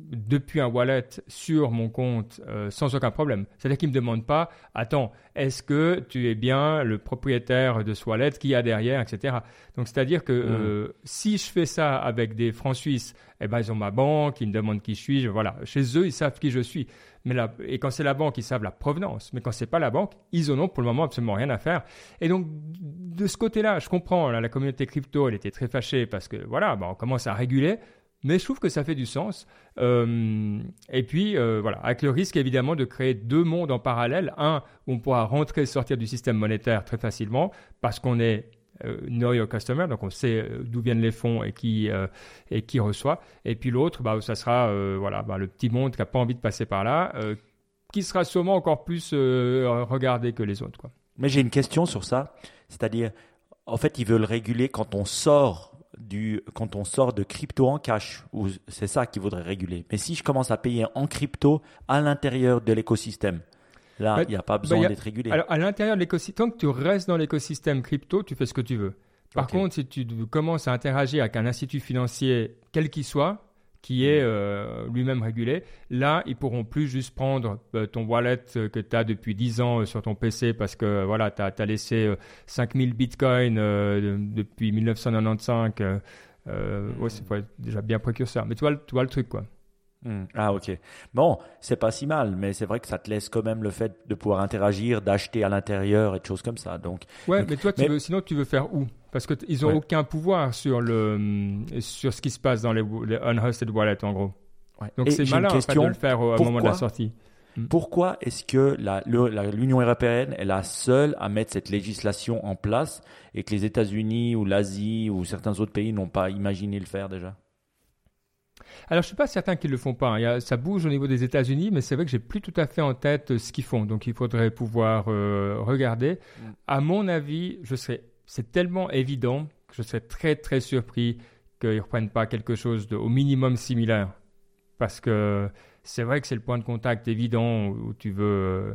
depuis un wallet sur mon compte euh, sans aucun problème. C'est-à-dire qu'il ne me demande pas, attends, est-ce que tu es bien le propriétaire de ce wallet qui a derrière, etc. Donc c'est-à-dire que euh, mmh. si je fais ça avec des francs suisses, eh ben ils ont ma banque, ils me demandent qui je suis, voilà. Chez eux, ils savent qui je suis. Mais là, et quand c'est la banque, ils savent la provenance. Mais quand c'est pas la banque, ils en ont pour le moment absolument rien à faire. Et donc de ce côté-là, je comprends. la communauté crypto, elle était très fâchée parce que voilà, ben, on commence à réguler mais je trouve que ça fait du sens. Euh, et puis, euh, voilà, avec le risque évidemment de créer deux mondes en parallèle. Un où on pourra rentrer et sortir du système monétaire très facilement parce qu'on est euh, know your customer, donc on sait d'où viennent les fonds et qui, et qui reçoit. Et puis l'autre, bah, ça sera voilà, bah, le petit monde qui n'a pas envie de passer par là, qui sera sûrement encore plus regardé que les autres. Mais j'ai une question sur ça. C'est-à-dire, en fait, ils veulent réguler quand on sort du, quand on sort de crypto en cash, ou c'est ça qu'il voudrait réguler. Mais si je commence à payer en crypto à l'intérieur de l'écosystème, là, bah, il n'y a pas bah, besoin d'être régulé. Alors, à l'intérieur de l'écosystème, tant que tu restes dans l'écosystème crypto, tu fais ce que tu veux. Par contre, si tu commences à interagir avec un institut financier, quel qu'il soit, qui est euh, lui-même régulé. Là, ils pourront plus juste prendre euh, ton wallet euh, que tu as depuis 10 ans sur ton PC parce que voilà, tu as, laissé 5000 bitcoins depuis 1995. ouais, c'est déjà bien précurseur. Mais tu vois le truc, quoi. Hmm. Ah ok. Bon, c'est pas si mal, mais c'est vrai que ça te laisse quand même le fait de pouvoir interagir, d'acheter à l'intérieur et de choses comme ça. Donc. Ouais, mais toi, tu veux, sinon tu veux faire où? Parce que ils ont aucun pouvoir sur le sur ce qui se passe dans les, unhosted wallets en gros. Donc c'est malin question, de le faire au, moment de la sortie. Mm. Pourquoi est-ce que l'Union européenne est la seule à mettre cette législation en place et que les États-Unis ou l'Asie ou certains autres pays n'ont pas imaginé le faire déjà? Alors, je suis pas certain qu'ils le font pas. Hein. ça bouge au niveau des États-Unis, mais c'est vrai que j'ai plus tout à fait en tête ce qu'ils font. Donc, il faudrait pouvoir euh, regarder. Mm. À mon avis, je serais, c'est tellement évident que je serais très très surpris qu'ils ne reprennent pas quelque chose de, au minimum similaire, parce que c'est vrai que c'est le point de contact évident où tu veux. Euh,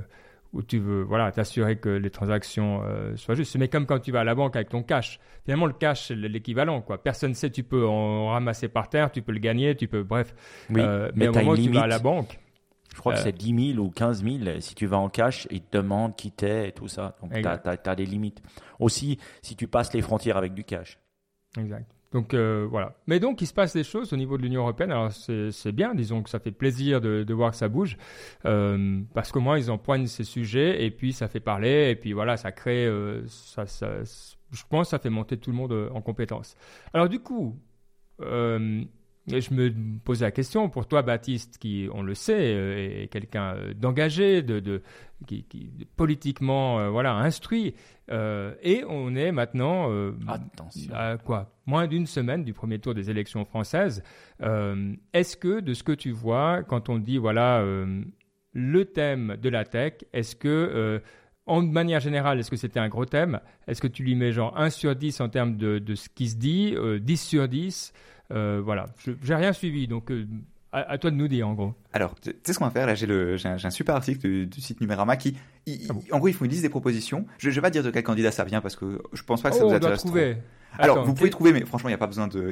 où tu veux voilà, t'assurer que les transactions euh, soient justes. Mais comme quand tu vas à la banque avec ton cash. Finalement, le cash, c'est l'équivalent. Quoi. Personne ne sait, tu peux en ramasser par terre, tu peux le gagner, tu peux, bref. Euh, mais, au moment où tu vas à la banque. Je crois que c'est 10 000 ou 15 000. Si tu vas en cash, ils te demandent qui t'es et tout ça. Donc, tu as, des limites. Aussi, si tu passes les frontières avec du cash. Exact. Donc euh, voilà. Mais donc il se passe des choses au niveau de l'Union européenne. Alors c'est bien, disons que ça fait plaisir de, voir que ça bouge, euh, parce qu'au moins ils empoignent ces sujets et puis ça fait parler et puis voilà, ça crée, euh, je pense, ça fait monter tout le monde en compétence. Alors du coup, je me posais la question, pour toi, Baptiste, qui, on le sait, est quelqu'un d'engagé, de, politiquement voilà, instruit, et on est maintenant à quoi, moins d'une semaine du premier tour des élections françaises. est-ce que, de ce que tu vois, quand on dit, voilà, le thème de la tech, est-ce que en manière générale, est-ce que c'était un gros thème? Est-ce que tu lui mets genre 1 sur 10 en termes de, de ce qui se dit, 10 sur 10 euh, voilà, j'ai rien suivi, donc à, toi de nous dire en gros. Alors, tu sais ce qu'on va faire? Là, j'ai un, un, super article du, site Numérama qui, ah en gros, ils font une liste des propositions. Je, ne vais pas dire de quel candidat ça vient parce que je pense pas que ça oh, vous intéresse trop. Alors, vous pouvez trouver, mais franchement, il n'y a pas besoin de.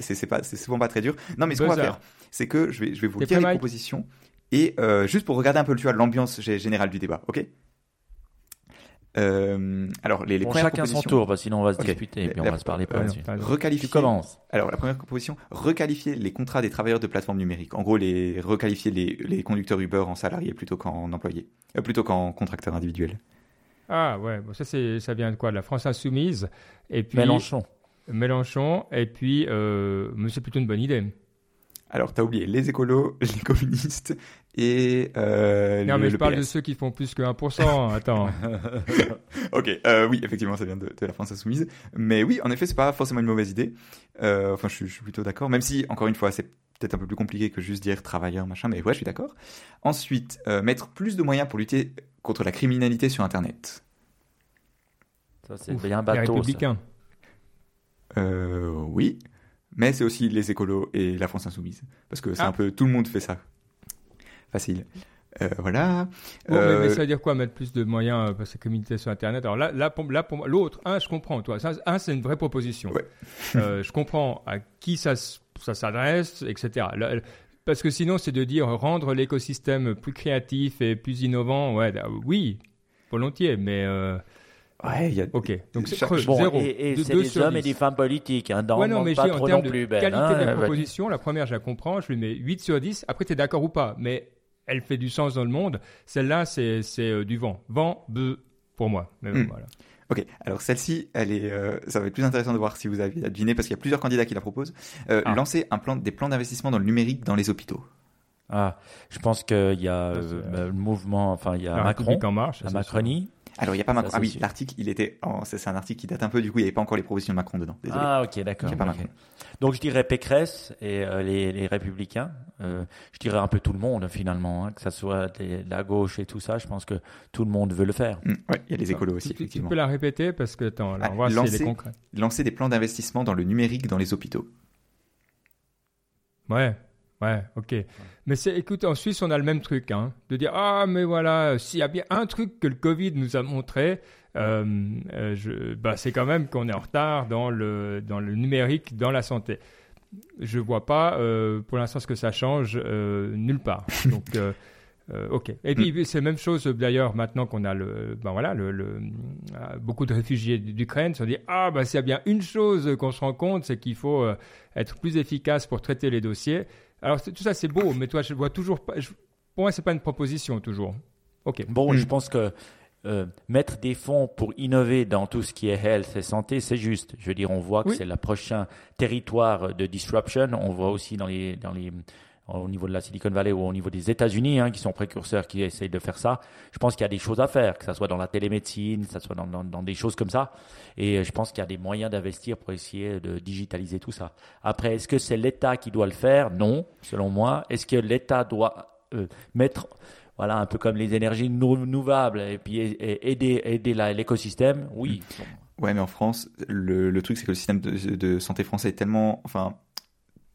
C'est pas, c'est souvent pas très dur. Non, mais ce qu'on va faire, c'est que je vais, je vais vous lire les propositions et euh, juste pour regarder un peu, l'ambiance générale du débat, ok? Euh, alors, les, les bon, chacun son tour, parce que sinon on va se disputer et puis on va se parler pas dessus. Requalifier. Alors, la première proposition, requalifier les contrats des travailleurs de plateformes numériques. En gros, les requalifier les, les conducteurs Uber en salariés plutôt qu'en employés, euh, plutôt qu'en contracteurs individuels. Ah ouais, bon, ça c'est ça vient de quoi? De la France insoumise et puis Mélenchon. Mélenchon et puis euh, mais c'est plutôt une bonne idée. Alors, tu as oublié les écolos, les communistes et. Euh, non, mais je parle de ceux qui font plus que 1%. Attends. ok, euh, oui, effectivement, ça vient de, la France Insoumise. Mais oui, en effet, c'est pas forcément une mauvaise idée. Euh, enfin, je, suis plutôt d'accord. Même si, encore une fois, c'est peut-être un peu plus compliqué que juste dire travailleur, machin. Mais ouais, je suis d'accord. Ensuite, euh, mettre plus de moyens pour lutter contre la criminalité sur Internet. Ça, c'est bien bateau. Les républicains. Euh, oui mais c'est aussi les écolos et la France insoumise. Parce que c'est ah. un peu tout le monde fait ça. Facile. Euh, voilà. mais, euh, ça veut dire quoi mettre plus de moyens pour ces communautés sur Internet Alors là, là, pour, là, pour l'autre, un, je comprends. Toi, ça, un, c'est une vraie proposition. euh, je comprends à qui ça, ça s'adresse, etc. parce que sinon, c'est de dire rendre l'écosystème plus créatif et plus innovant. Ouais, oui, volontiers, mais euh, Ouais, y a... Ok, donc c'est bon, zéro. Et, et c'est des hommes et des femmes politiques, hein, dans ouais, non, mais pas trop en termes non plus de qualité hein, de la proposition, la première, je la comprends, je lui mets 8 sur 10. Après, tu es d'accord ou pas, mais elle fait du sens dans le monde. Celle-là, c'est euh, du vent. Vent, bœuf, pour moi. Mais hmm. voilà. Ok, alors celle-ci, elle est, euh, ça va être plus intéressant de voir si vous avez deviné parce qu'il y a plusieurs candidats qui la proposent. Euh, ah. Lancer un plan, des plans d'investissement dans le numérique dans les hôpitaux. Ah, je pense qu'il y a euh, bah, le mouvement, enfin il y a Macron, en marche, la Macronie, alors, il n'y a pas Macron. Ah oui, l'article, il était. C'est un article qui date un peu, du coup, il n'y avait pas encore les propositions de Macron dedans. Désolé. Ah, ok, d'accord. Donc, je dirais Pécresse et euh, les, les, Républicains. Euh, je dirais un peu tout le monde, finalement, hein, que ce soit la gauche et tout ça. Je pense que tout le monde veut le faire. Mm, oui, il y a les écolos aussi, effectivement. Tu peux la répéter parce que, attends, on voit lancer, si concret. Lancer des plans d'investissement dans le numérique dans les hôpitaux. Ouais, Ouais, ok. Mais c'est, écoute, en Suisse, on a le même truc, hein, de dire ah mais voilà, s'il y a bien un truc que le Covid nous a montré, euh, euh je, bah, c'est quand même qu'on est en retard dans le dans le numérique, dans la santé. Je vois pas euh, pour l'instant ce que ça change nulle part. Donc ok. Et puis mm. c'est la même chose d'ailleurs maintenant qu'on a le, ben voilà, le, le beaucoup de réfugiés d'Ukraine se disent ah bah s'il y a bien une chose qu'on se rend compte, c'est qu'il faut être plus efficace pour traiter les dossiers. Alors tout ça c'est beau, mais toi je vois toujours pas. pour moi c'est pas une proposition toujours. Ok. Bon, je hmm. pense que euh, mettre des fonds pour innover dans tout ce qui est health et santé, c'est juste. Je veux dire, on voit que c'est le prochain territoire de disruption. On voit aussi dans les dans les au niveau de la Silicon Valley ou au niveau des États-Unis, hein, qui sont précurseurs, qui essayent de faire ça. Je pense qu'il y a des choses à faire, que ce soit dans la télémédecine, que ce soit dans, dans, des choses comme ça. Et je pense qu'il y a des moyens d'investir pour essayer de digitaliser tout ça. Après, est-ce que c'est l'État qui doit le faire? Non, selon moi. Est-ce que l'État doit euh, mettre voilà, un peu comme les énergies renouvelables et puis aider, aider l'écosystème, oui. Ouais, mais en France, le, le truc, c'est que le système de, de, santé français est tellement, enfin,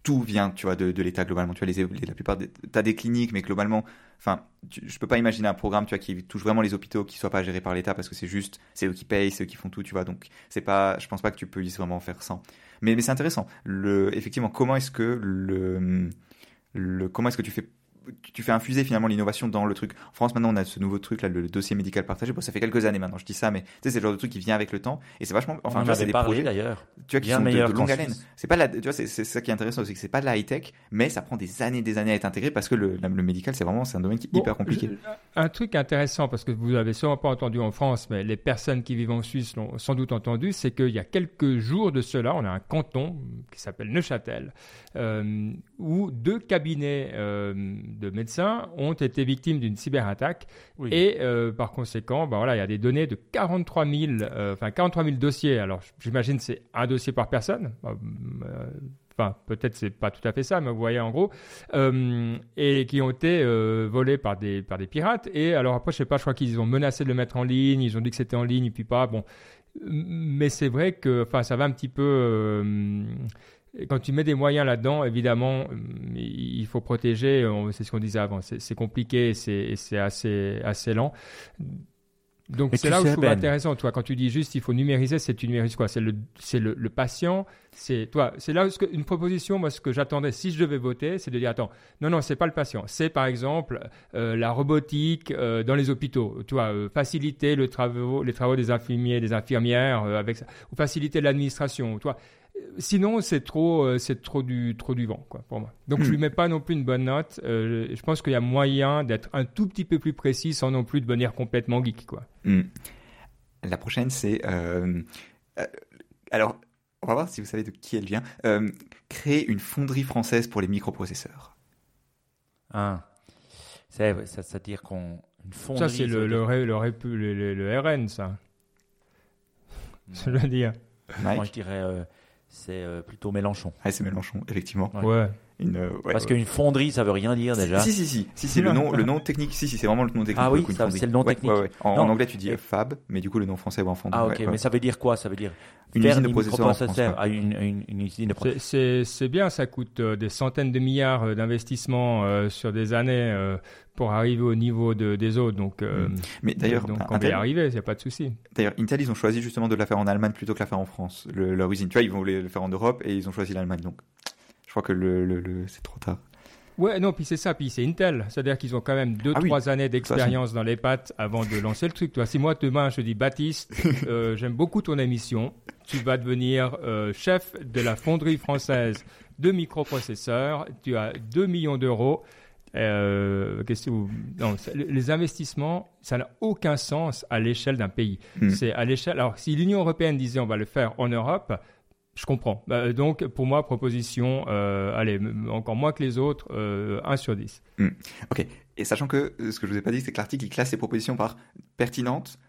tout vient, tu vois, de, l'État globalement. Tu vois, les, la plupart, des, cliniques, mais globalement, enfin, je peux pas imaginer un programme, tu vois, qui touche vraiment les hôpitaux, qui soit pas géré par l'État, parce que c'est juste, c'est eux qui payent, c'est eux qui font tout, tu vois. Donc, c'est pas, je pense pas que tu puisses vraiment faire ça. Mais, c'est intéressant. Le, effectivement, comment est-ce que le, comment est-ce que tu fais tu fais infuser finalement l'innovation dans le truc. En France, maintenant, on a ce nouveau truc là, le dossier médical partagé. Bon, ça fait quelques années maintenant, je dis ça, mais tu sais, c'est le genre de truc qui vient avec le temps et c'est vachement. Enfin, c'est des projets d'ailleurs. Tu vois, qui sont de, longue haleine. C'est pas la, tu vois, c'est ça qui est intéressant, c'est que c'est pas de la high tech, mais ça prend des années, des années à être intégré parce que le, le médical, c'est vraiment, c'est un domaine qui est hyper compliqué. un truc intéressant parce que vous avez sûrement pas entendu en France, mais les personnes qui vivent en Suisse l'ont sans doute entendu, c'est qu'il y a quelques jours de cela, on a un canton qui s'appelle Neuchâtel, euh, où deux cabinets euh, de médecins ont été victimes d'une cyberattaque. Et euh, par conséquent, bah voilà, il y a des données de 43 000, euh, enfin 43 000 dossiers. Alors j'imagine c'est un dossier par personne. Euh, enfin, peut-être c'est pas tout à fait ça, mais vous voyez en gros, et qui ont été volés par des par des pirates. Et alors après, je sais pas, je crois qu'ils ont menacé de le mettre en ligne, ils ont dit que c'était en ligne, et puis pas. Bon, mais c'est vrai que, enfin, ça va un petit peu quand tu mets des moyens là-dedans, évidemment, mm, il faut protéger. C'est ce qu'on disait avant. C'est compliqué, c'est assez, assez lent. Donc c'est là où je trouve ben. intéressant, toi, quand tu dis juste il faut numériser, c'est tu numérises quoi? C'est le, le, le, patient, c'est toi. C'est là où une proposition, moi, ce que j'attendais si je devais voter, c'est de dire attends, non, non, c'est pas le patient, c'est par exemple euh, la robotique euh, dans les hôpitaux, tu vois, euh, faciliter le travaux, les travaux des infirmiers, des infirmières avec ça, ou faciliter l'administration, tu vois sinon, c'est trop, euh, c'est trop du, trop du vent, quoi, pour moi. Donc, je je lui hmm. mets pas non plus une bonne note. Euh, je pense qu'il y a moyen d'être un tout petit peu plus précis sans non plus devenir complètement geek, quoi. Hmm. La prochaine, c'est, euh, alors, on va voir si vous savez de qui elle vient. créer une fonderie française pour les microprocesseurs. Ah, c'est, ça, veut dire qu'on Ça, c'est le, le, le, le, RN, ça. Je veux dire. Moi, je dirais c'est euh, plutôt Mélenchon. Ah, c'est Mélenchon, effectivement. Ouais. Une, Parce qu'une fonderie, ça veut rien dire déjà. Si, si, si. si, si le, nom, le nom technique, si, si, c'est vraiment le nom technique. Ah oui, c'est le nom technique. En, en, anglais, tu dis fab, mais du coup, le nom français va en fonderie. Ah ok, mais ça veut dire quoi? Ça veut dire une usine de processeurs à une, une, une, usine de processeurs. C'est bien, ça coûte euh, des centaines de milliards euh, d'investissements sur des années pour arriver au niveau de, des autres. Donc, euh, mm. mais d'ailleurs, donc on va y arriver, il n'y a pas de souci. D'ailleurs, Intel, ils ont choisi justement de la faire en Allemagne plutôt que la faire en France, le, leur usine. Tu vois, ils voulaient le faire en Europe et ils ont choisi l'Allemagne. Donc, crois que le, le, c'est trop tard. Ouais, non, puis c'est ça, puis c'est Intel. C'est-à-dire qu'ils ont quand même 2-3 ah années d'expérience dans les pattes avant de lancer le truc. Toi, si moi demain je dis Baptiste, euh, j'aime beaucoup ton émission, tu vas devenir euh, chef de la fonderie française de microprocesseurs, tu as 2 millions d'euros euh, non, les investissements, ça n'a aucun sens à l'échelle d'un pays. Hmm. C'est à l'échelle. Alors, si l'Union européenne disait on va le faire en Europe, je comprends. Bah, donc, pour moi, proposition, euh, allez, encore moins que les autres, euh, 1 sur 10. Hmm. Ok. Et sachant que ce que je vous ai pas dit, c'est que l'article classe les propositions par pertinentes,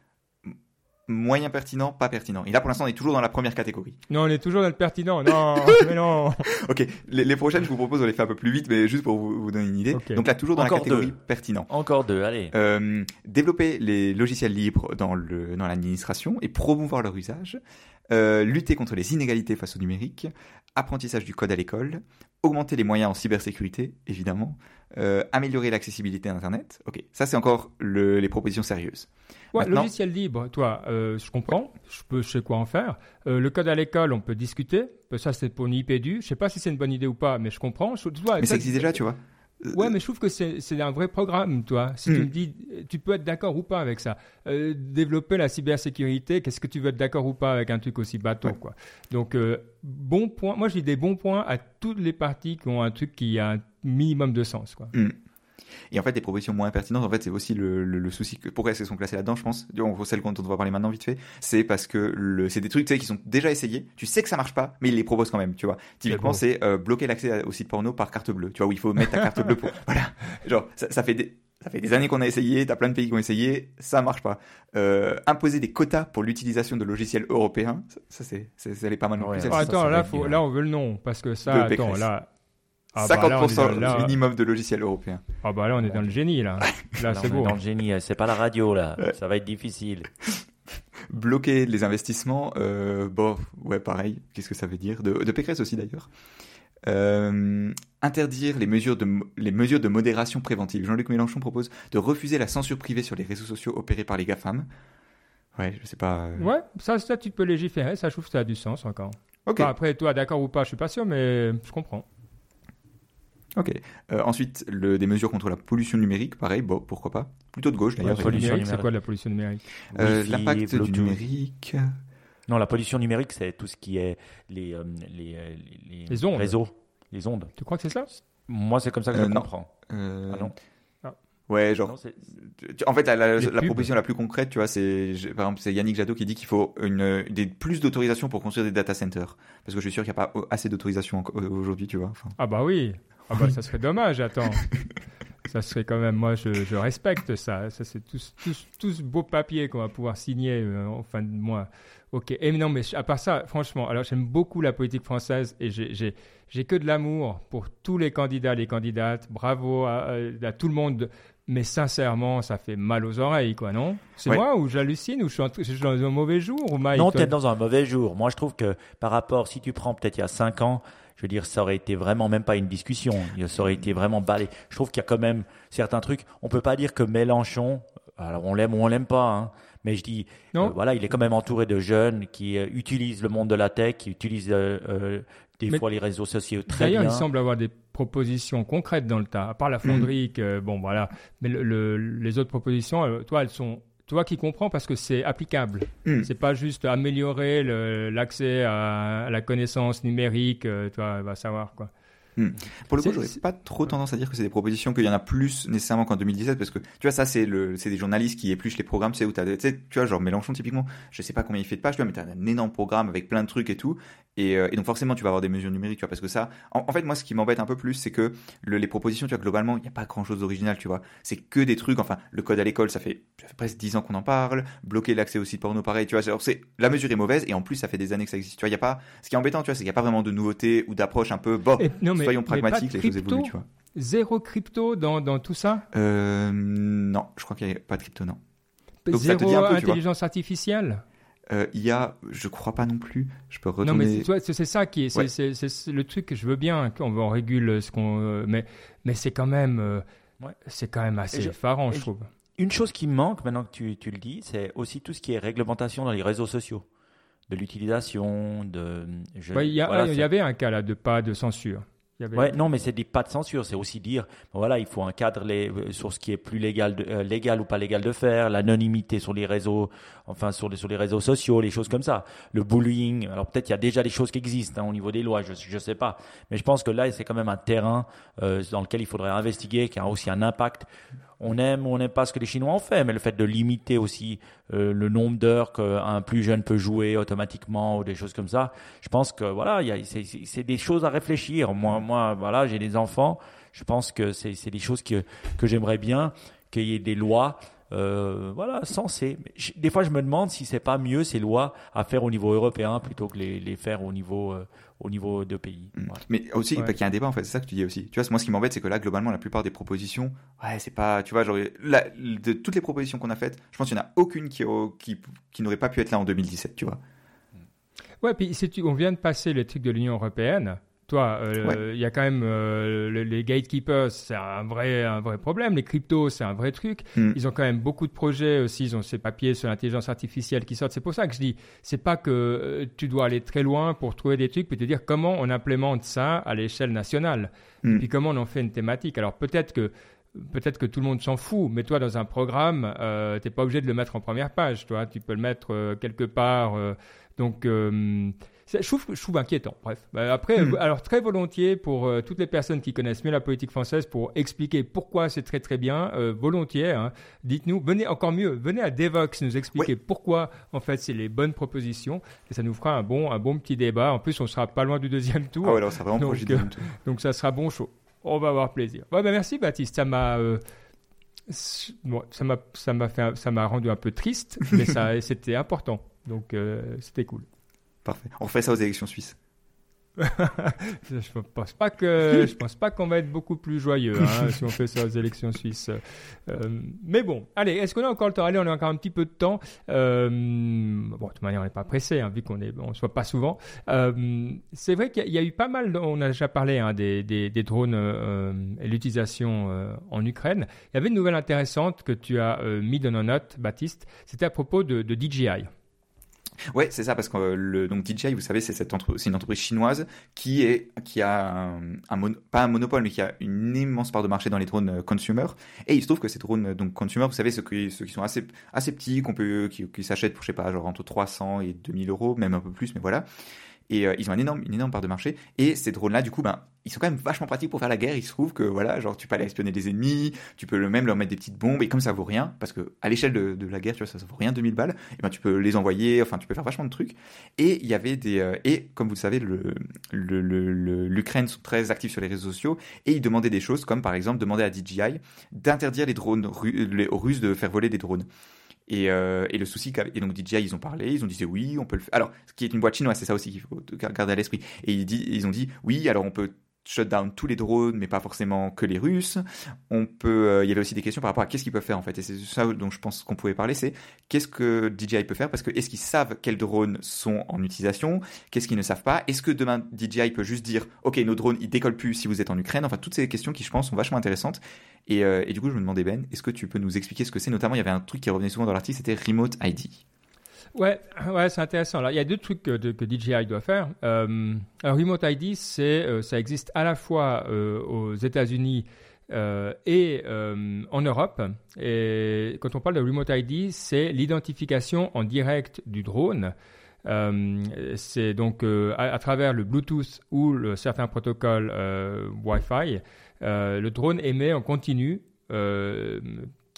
moyen pertinent, pas pertinent. Et là, pour l'instant, on est toujours dans la première catégorie. Non, on est toujours dans le pertinent. Non, mais non. ok. Les, prochaines, je vous propose, on les fait un peu plus vite, mais juste pour vous, donner une idée. Donc là, toujours dans la catégorie pertinent. Encore deux, allez. Euh, développer les logiciels libres dans le dans l'administration et promouvoir leur usage. Euh, lutter contre les inégalités face au numérique. Apprentissage du code à l'école. Augmenter les moyens en cybersécurité, évidemment. Euh, améliorer l'accessibilité à Internet. Ok. Ça, c'est encore le, les propositions sérieuses. Ouais, logiciel libre, toi, euh, je comprends, je, peux, je sais quoi en faire. Euh, le code à l'école, on peut discuter. Ça, c'est pour une IPDU. Je sais pas si c'est une bonne idée ou pas, mais je comprends. Je, mais ça, existe déjà, tu vois. Ouais, mais je trouve que c'est un vrai programme, toi. Si tu hmm. me dis, tu peux être d'accord ou pas avec ça. Euh, développer la cybersécurité, qu'est-ce que tu veux être d'accord ou pas avec un truc aussi bateau, quoi. Donc, bon point. Moi, j'ai des bons points à toutes les parties qui ont un truc qui a un minimum de sens, quoi. Hmm. Et en fait, des propositions moins pertinentes, en fait, c'est aussi le, le, souci. Que, pourquoi est-ce qu'elles sont classées là-dedans, je pense Celle dont on va parler maintenant vite fait, c'est parce que le, c'est des trucs tu sais, qui sont déjà essayés. Tu sais que ça marche pas, mais ils les proposent quand même, tu vois. Typiquement, c'est euh, bloquer l'accès au site porno par carte bleue. Tu vois, où il faut mettre ta carte bleue pour. Voilà. Genre, ça, ça fait des ça fait des années qu'on a essayé, t'as plein de pays qui ont essayé, ça marche pas. Euh, imposer des quotas pour l'utilisation de logiciels européens, ça, c'est, ça, ça pas mal non plus. attends, là, faut, là, on veut le nom, parce que ça, attends, là, 50% ah, bah minimum de logiciels européens. Ah bah là on est dans le génie là. Là, c'est beau. Dans le génie, c'est pas la radio là. Ça va être difficile. Bloquer les investissements, euh, bon, ouais pareil. Qu'est-ce que ça veut dire? De, de Pécresse aussi d'ailleurs. Euh, interdire les mesures, de, les mesures de modération préventive. Jean-Luc Mélenchon propose de refuser la censure privée sur les réseaux sociaux opérés par les GAFAM. Ouais, je sais pas. Euh. Ouais, ça, ça tu peux légiférer, ça je trouve que ça a du sens encore. Ok. après, toi, d'accord ou pas, je suis pas sûr, mais je comprends. Ok. Euh, ensuite, le, des mesures contre la pollution numérique, pareil, bon, pourquoi pas. Plutôt de gauche d'ailleurs. c'est quoi la pollution numérique euh, L'impact du numérique. Non, la pollution numérique, c'est tout ce qui est les, euh, les, les, les, ondes. réseaux, les ondes. Tu crois que c'est ça? Moi, c'est comme ça que je comprends. Ah non. Ah. Ouais, genre. en fait, la, la, proposition la plus concrète, tu vois, c'est par exemple, c'est Yannick Jadot qui dit qu'il faut une, des, plus d'autorisation pour construire des data centers, parce que je suis sûr qu'il n'y a pas assez d'autorisation aujourd'hui, tu vois. Enfin... Ah bah oui. Ah bah ça serait dommage, attends. ça serait quand même, moi je, je respecte ça. Ça c'est tous, tous, tous beaux papiers qu'on va pouvoir signer euh, en fin de mois. Ok, et non mais à part ça, franchement, alors j'aime beaucoup la politique française et j'ai que de l'amour pour tous les candidats, les candidates. Bravo à, à, tout le monde. Mais sincèrement, ça fait mal aux oreilles, quoi, non? C'est moi ou j'hallucine ou je suis, dans un mauvais jour ou Non, tu es dans un mauvais jour. Moi, je trouve que par rapport, si tu prends peut-être il y a 5 ans, je veux dire, ça aurait été vraiment même pas une discussion. Ça aurait été vraiment balé. Je trouve qu'il y a quand même certains trucs. On peut pas dire que Mélenchon, alors on l'aime ou on l'aime pas, hein, mais je dis, euh, voilà, il est quand même entouré de jeunes qui euh, utilisent le monde de la tech, qui utilisent euh, des fois les réseaux sociaux très bien. D'ailleurs, il semble avoir des propositions concrètes dans le tas, à part la fonderie, mm. bon voilà, mais les autres propositions, toi, elles sont toi qui comprends parce que c'est applicable. Hmm. C'est pas juste améliorer l'accès à, la connaissance numérique, euh, toi, va savoir quoi. Hmm. Pour le coup, j'aurais pas trop tendance à dire que c'est des propositions qu'il y en a plus nécessairement qu'en 2017 parce que tu vois ça c'est le c'est des journalistes qui épluchent les programmes, tu sais où tu sais tu vois genre Mélenchon typiquement, je sais pas combien il fait de pages, tu vois mais tu as un énorme programme avec plein de trucs et tout euh, et, donc forcément, tu vas avoir des mesures numériques, tu vois, parce que ça, en, fait, moi, ce qui m'embête un peu plus, c'est que les propositions, tu vois, globalement, il n'y a pas grand-chose d'original, tu vois. C'est que des trucs, enfin, le code à l'école, ça fait, ça fait presque 10 ans qu'on en parle, bloquer l'accès au site porno, pareil, tu vois. C'est, la mesure est mauvaise, et en plus, ça fait des années que ça existe, tu vois. Il y a pas, ce qui est embêtant, tu vois, c'est qu'il n'y a pas vraiment de nouveautés ou d'approche un peu, bon, soyons pragmatiques, les choses évoluent, tu vois. Zéro crypto dans, dans tout ça? Euh, Non, je crois qu'il n'y a pas de crypto, non. Donc, Zéro ça te dit un peu, intelligence artificielle? Euh, il y a, je crois pas non plus. Je peux retourner. Non, mais c'est ça qui est, c'est le truc que je veux bien qu'on régule ce qu'on, euh, mais mais c'est quand même, euh, c'est quand même assez effarant, je, trouve. Une chose qui manque maintenant que tu, tu le dis, c'est aussi tout ce qui est réglementation dans les réseaux sociaux, de l'utilisation, de. il y, y avait un cas là de pas de censure. Ouais, non, mais c'est des pas de censure. C'est aussi dire, voilà, il faut un cadre les, euh, sur ce qui est plus légal, de, euh, légal ou pas légal de faire, l'anonymité sur les réseaux, enfin sur les sur les réseaux sociaux, les choses comme ça. Le bullying. Alors peut-être il y a déjà des choses qui existent hein, au niveau des lois, je je sais pas. Mais je pense que là, c'est quand même un terrain euh, dans lequel il faudrait investiguer, qui a aussi un impact on aime ou on n'aime pas ce que les Chinois ont fait, mais le fait de limiter aussi euh, le nombre d'heures qu'un plus jeune peut jouer automatiquement ou des choses comme ça, je pense que voilà, c'est des choses à réfléchir. Moi, moi, voilà, j'ai des enfants. Je pense que c'est des choses que que j'aimerais bien qu'il y ait des lois euh, voilà, sensées. Des fois, je me demande si c'est pas mieux ces lois à faire au niveau européen plutôt que les, les faire au niveau euh, au niveau de pays. Mm. Mais aussi, il y a un débat en fait, c'est ça que tu dis aussi. Tu vois, moi ce qui m'embête, c'est que là, globalement, la plupart des propositions, ouais, c'est pas, tu vois, genre, de toutes les propositions qu'on a faites, je pense qu'il n'y en a aucune qui, qui, qui n'aurait pas pu être là en 2017, tu vois. Ouais, puis si tu, on vient de passer les trucs de l'Union européenne, toi, euh, il y a quand même euh, les gatekeepers, c'est un vrai, un vrai problème. Les cryptos, c'est un vrai truc. Hmm. Ils ont quand même beaucoup de projets aussi. Ils ont ces papiers sur l'intelligence artificielle qui sortent. C'est pour ça que je dis, c'est pas que euh, tu dois aller très loin pour trouver des trucs, puis te dire comment on implémente ça à l'échelle nationale. Hmm. Et puis comment on en fait une thématique. Alors peut-être que peut-être que tout le monde s'en fout, mais toi, dans un programme, euh, tu n'es pas obligé de le mettre en première page. Toi, tu peux le mettre quelque part. donc je trouve, je trouve inquiétant. Bref, bah, après, hmm. alors très volontiers pour euh, toutes les personnes qui connaissent mieux la politique française pour expliquer pourquoi c'est très très bien, euh, volontiers. Hein. Dites-nous, venez encore mieux, venez à Devox nous expliquer pourquoi en fait c'est les bonnes propositions et ça nous fera un bon un bon petit débat. En plus, on sera pas loin du deuxième tour. Ah ouais, alors ça vraiment donc, euh, donc ça sera bon chaud. On va avoir plaisir. Ouais, ben merci Baptiste, ça m'a bon, ça m'a ça m'a fait ça m'a rendu un peu triste, mais ça c'était important. Donc c'était cool. Parfait. On refait ça aux élections suisses. je pense pas que je pense pas qu'on va être beaucoup plus joyeux hein, si on fait ça aux élections suisses. Euh, mais bon, allez, est-ce qu'on a encore le temps? Allez, on a encore un petit peu de temps. Euh, bon, de toute manière, on n'est pas pressé, hein, vu qu'on est, on se voit pas souvent. Euh, c'est vrai qu'il y, a eu pas mal. On a déjà parlé hein, des, des, des, drones et l'utilisation en Ukraine. Il y avait une nouvelle intéressante que tu as mis dans nos notes, Baptiste. C'était à propos de, de DJI. Ouais, c'est ça, parce que euh, le, donc DJI, vous savez, c'est cette une entreprise chinoise qui est, qui a un, pas un monopole, mais qui a une immense part de marché dans les drones euh, consumer. Et il se trouve que ces drones donc consumer, vous savez, ceux qui, sont assez, assez petits, qu'on peut, qui, qui s'achètent pour, je sais pas, genre entre 300 et 2000 euros, même un peu plus, mais voilà. Et ils ont un énorme, une énorme part de marché. Et ces drones-là, du coup, ben, ils sont quand même vachement pratiques pour faire la guerre. Il se trouve que voilà, genre tu peux aller espionner des ennemis, tu peux même leur mettre des petites bombes et comme ça vaut rien, parce que à l'échelle de, la guerre, tu vois, ça, ça vaut rien 2000 balles. Et ben tu peux les envoyer, enfin tu peux faire vachement de trucs. Et il y avait des euh, et comme vous le savez, le l'Ukraine sont très actifs sur les réseaux sociaux et ils demandaient des choses comme par exemple demander à DJI d'interdire les drones aux Russes de faire voler des drones. Et, euh, et, le souci, et donc DJI, ils ont parlé, ils ont dit oui, on peut le faire. Alors, ce qui est une boîte chinoise, c'est ça aussi qu'il faut garder à l'esprit. Et ils, ils ont dit oui, alors on peut shut down tous les drones, mais pas forcément que les Russes. On peut, euh, il y avait aussi des questions par rapport à qu'est-ce qu'ils peuvent faire en fait, et c'est ça dont je pense qu'on pouvait parler, c'est qu'est-ce que DJI peut faire? Parce que est-ce qu'ils savent quels drones sont en utilisation, qu'est-ce qu'ils ne savent pas, est-ce que demain DJI peut juste dire ok nos drones ils décollent plus si vous êtes en Ukraine, enfin toutes ces questions qui je pense sont vachement intéressantes. Et, euh, et du coup je me demandais Ben, est-ce que tu peux nous expliquer ce que c'est? Notamment il y avait un truc qui revenait souvent dans l'article, c'était Remote ID. Ouais, ouais, c'est intéressant. Là, il y a deux trucs que, DJI doit faire. Euh, Remote ID, c'est, euh, ça existe à la fois euh, aux États-Unis et en Europe. Et quand on parle de Remote ID, c'est l'identification en direct du drone. c'est donc à, travers le Bluetooth ou certains protocoles Wi-Fi, le drone émet en continu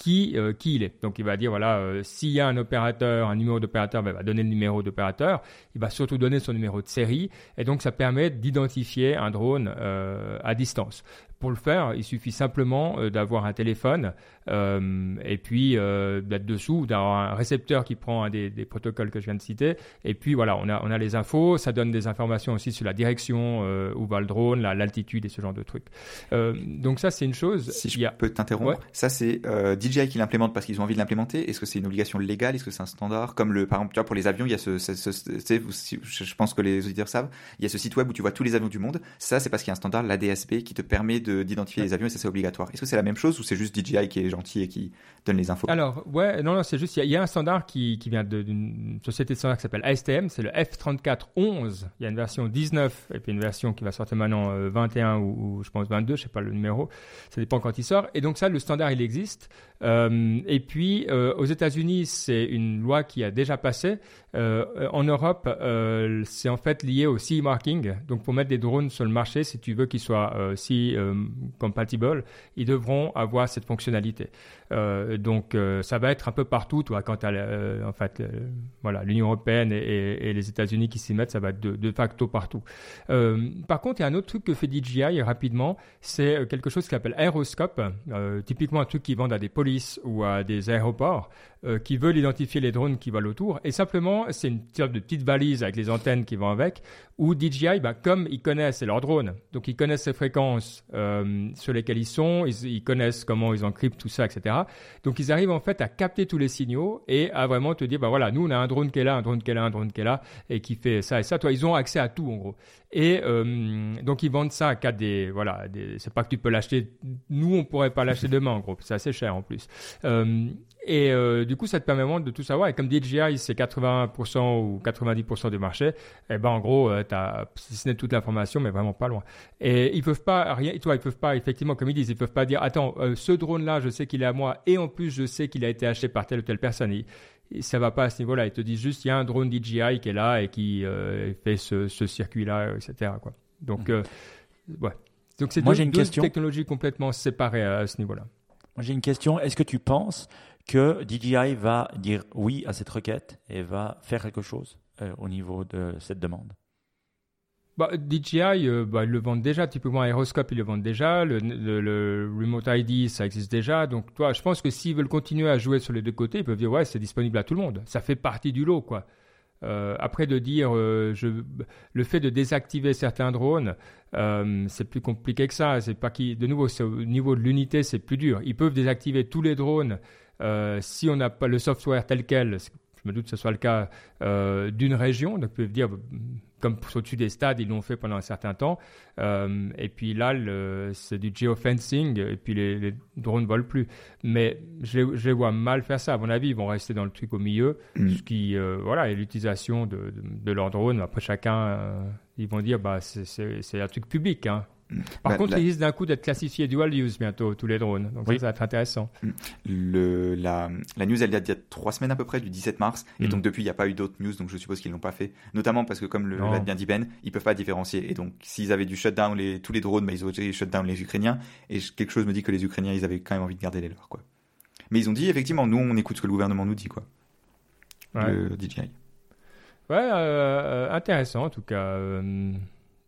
qui, euh, qui il est. Donc il va dire, voilà, euh, s'il y a un opérateur, un numéro d'opérateur, ben, il va donner le numéro d'opérateur, il va surtout donner son numéro de série, et donc ça permet d'identifier un drone euh, à distance. Pour le faire, il suffit simplement euh, d'avoir un téléphone euh, et puis euh, d'être dessous, d'avoir un récepteur qui prend des, des, protocoles que je viens de citer. Et puis voilà, on a, on a les infos, ça donne des informations aussi sur la direction où va le drone, l'altitude et ce genre de trucs. donc ça, c'est une chose. Si je peux t'interrompre, ça c'est DJI qui l'implémente parce qu'ils ont envie de l'implémenter. Est-ce que c'est une obligation légale? Est-ce que c'est un standard? Comme le, par exemple, tu vois, pour les avions, il y a ce, ce, je pense que les auditeurs savent, il y a ce site web où tu vois tous les avions du monde. Ça, c'est parce qu'il y a un standard, l'ADSB, qui te permet d'identifier les avions et ça c'est obligatoire. Est-ce que c'est la même chose ou c'est juste DJI qui est gentil et qui donne les infos? Alors, ouais, non, non, c'est juste, il y, a un standard qui, qui vient d'une société de standard qui s'appelle ASTM, c'est le F3411. Il y a une version 19 et puis une version qui va sortir maintenant 21 euh, ou, je pense 22, je sais pas le numéro, ça dépend quand il sort. Et donc ça, le standard, il existe. Euh, et puis, euh, aux États-Unis, c'est une loi qui a déjà passé. En Europe, c'est en fait lié au CE marking. Donc, pour mettre des drones sur le marché, si tu veux qu'ils soient CE compatible, ils devront avoir cette fonctionnalité. Euh, donc euh, ça va être un peu partout, toi, quand tu euh, en fait, voilà, l'Union européenne et, les États-Unis qui s'y mettent, ça va être de, facto partout. par contre, il y a un autre truc que fait DJI rapidement, c'est quelque chose qui s'appelle Aeroscope, typiquement un truc qui vendent à des polices ou à des aéroports. Euh, qui veulent identifier les drones qui volent autour. Et simplement, c'est une sorte de petite valise avec les antennes qui vont avec, où DJI, bah, comme ils connaissent, c'est leur drone, donc ils connaissent ces fréquences euh, sur lesquelles ils sont, ils, connaissent comment ils encryptent tout ça, etc. Donc ils arrivent en fait à capter tous les signaux et à vraiment te dire, bah voilà, nous on a un drone qui est là, un drone qui est là, un drone qui est là, et qui fait ça et ça. Toi, ils ont accès à tout en gros. Et euh, donc ils vendent ça à des, voilà, c'est pas que tu peux l'acheter. Nous, on pourrait pas l'acheter demain en gros, c'est assez cher en plus. Et euh, du coup, ça te permet de tout savoir. Et comme DJI, c'est 80% ou 90% du marché, eh ben, en gros, euh, as, si ce n'est toute l'information, mais vraiment pas loin. Et ils peuvent pas, rien, toi, ils peuvent pas, effectivement, comme ils disent, ils peuvent pas dire, attends, euh, ce drone-là, je sais qu'il est à moi, et en plus, je sais qu'il a été acheté par telle ou telle personne. Et, ça va pas à ce niveau-là. Ils te disent juste, il y a un drone DJI qui est là et qui fait ce, circuit-là, etc. Quoi. Donc, mmh. ouais. Donc, c'est deux, deux technologies complètement séparées à ce niveau-là. Moi, j'ai une question. Est-ce que tu penses que DJI va dire oui à cette requête et va faire quelque chose euh, au niveau de cette demande bah, DJI, euh, bah, ils le vendent déjà. Typiquement, Aeroscope, ils le vendent déjà. Le, Remote ID, ça existe déjà. Donc, toi, je pense que s'ils veulent continuer à jouer sur les deux côtés, ils peuvent dire ouais, c'est disponible à tout le monde. Ça fait partie du lot, quoi. Euh, après, de dire le fait de désactiver certains drones, c'est plus compliqué que ça. C'est pas qui, de nouveau, au niveau de l'unité, c'est plus dur. Ils peuvent désactiver tous les drones si on n'a pas le software tel quel, je me doute que ce soit le cas euh, d'une région, donc peuvent dire, comme au-dessus des stades, ils l'ont fait pendant un certain temps, euh, et puis là, c'est du geofencing, et puis les, drones ne volent plus. Mais je les, vois mal faire ça. À mon avis, ils vont rester dans le truc au milieu, mm. ce qui, voilà, est l'utilisation de, de, leurs drones. Après, chacun, ils vont dire, bah, c'est un truc public, hein. Par contre, ils risquent d'un coup d'être classifiés dual use bientôt, tous les drones. Donc ça, va être intéressant. Mm. Le, la, la, news, elle date d'il y a trois semaines à peu près, du 17 mars. Et mm. donc depuis, il n'y a pas eu d'autres news, donc je suppose qu'ils l'ont pas fait. Notamment parce que, comme l'a bien dit Ben, ils peuvent pas différencier. Et donc, s'ils avaient dû shutdown les, tous les drones, mais ils auraient shutdown les Ukrainiens. Et quelque chose me dit que les Ukrainiens, ils avaient quand même envie de garder les leurs, quoi. Mais ils ont dit, effectivement, nous, on écoute ce que le gouvernement nous dit, quoi. Le DJI. Ouais, euh, euh, intéressant en tout cas. Euh,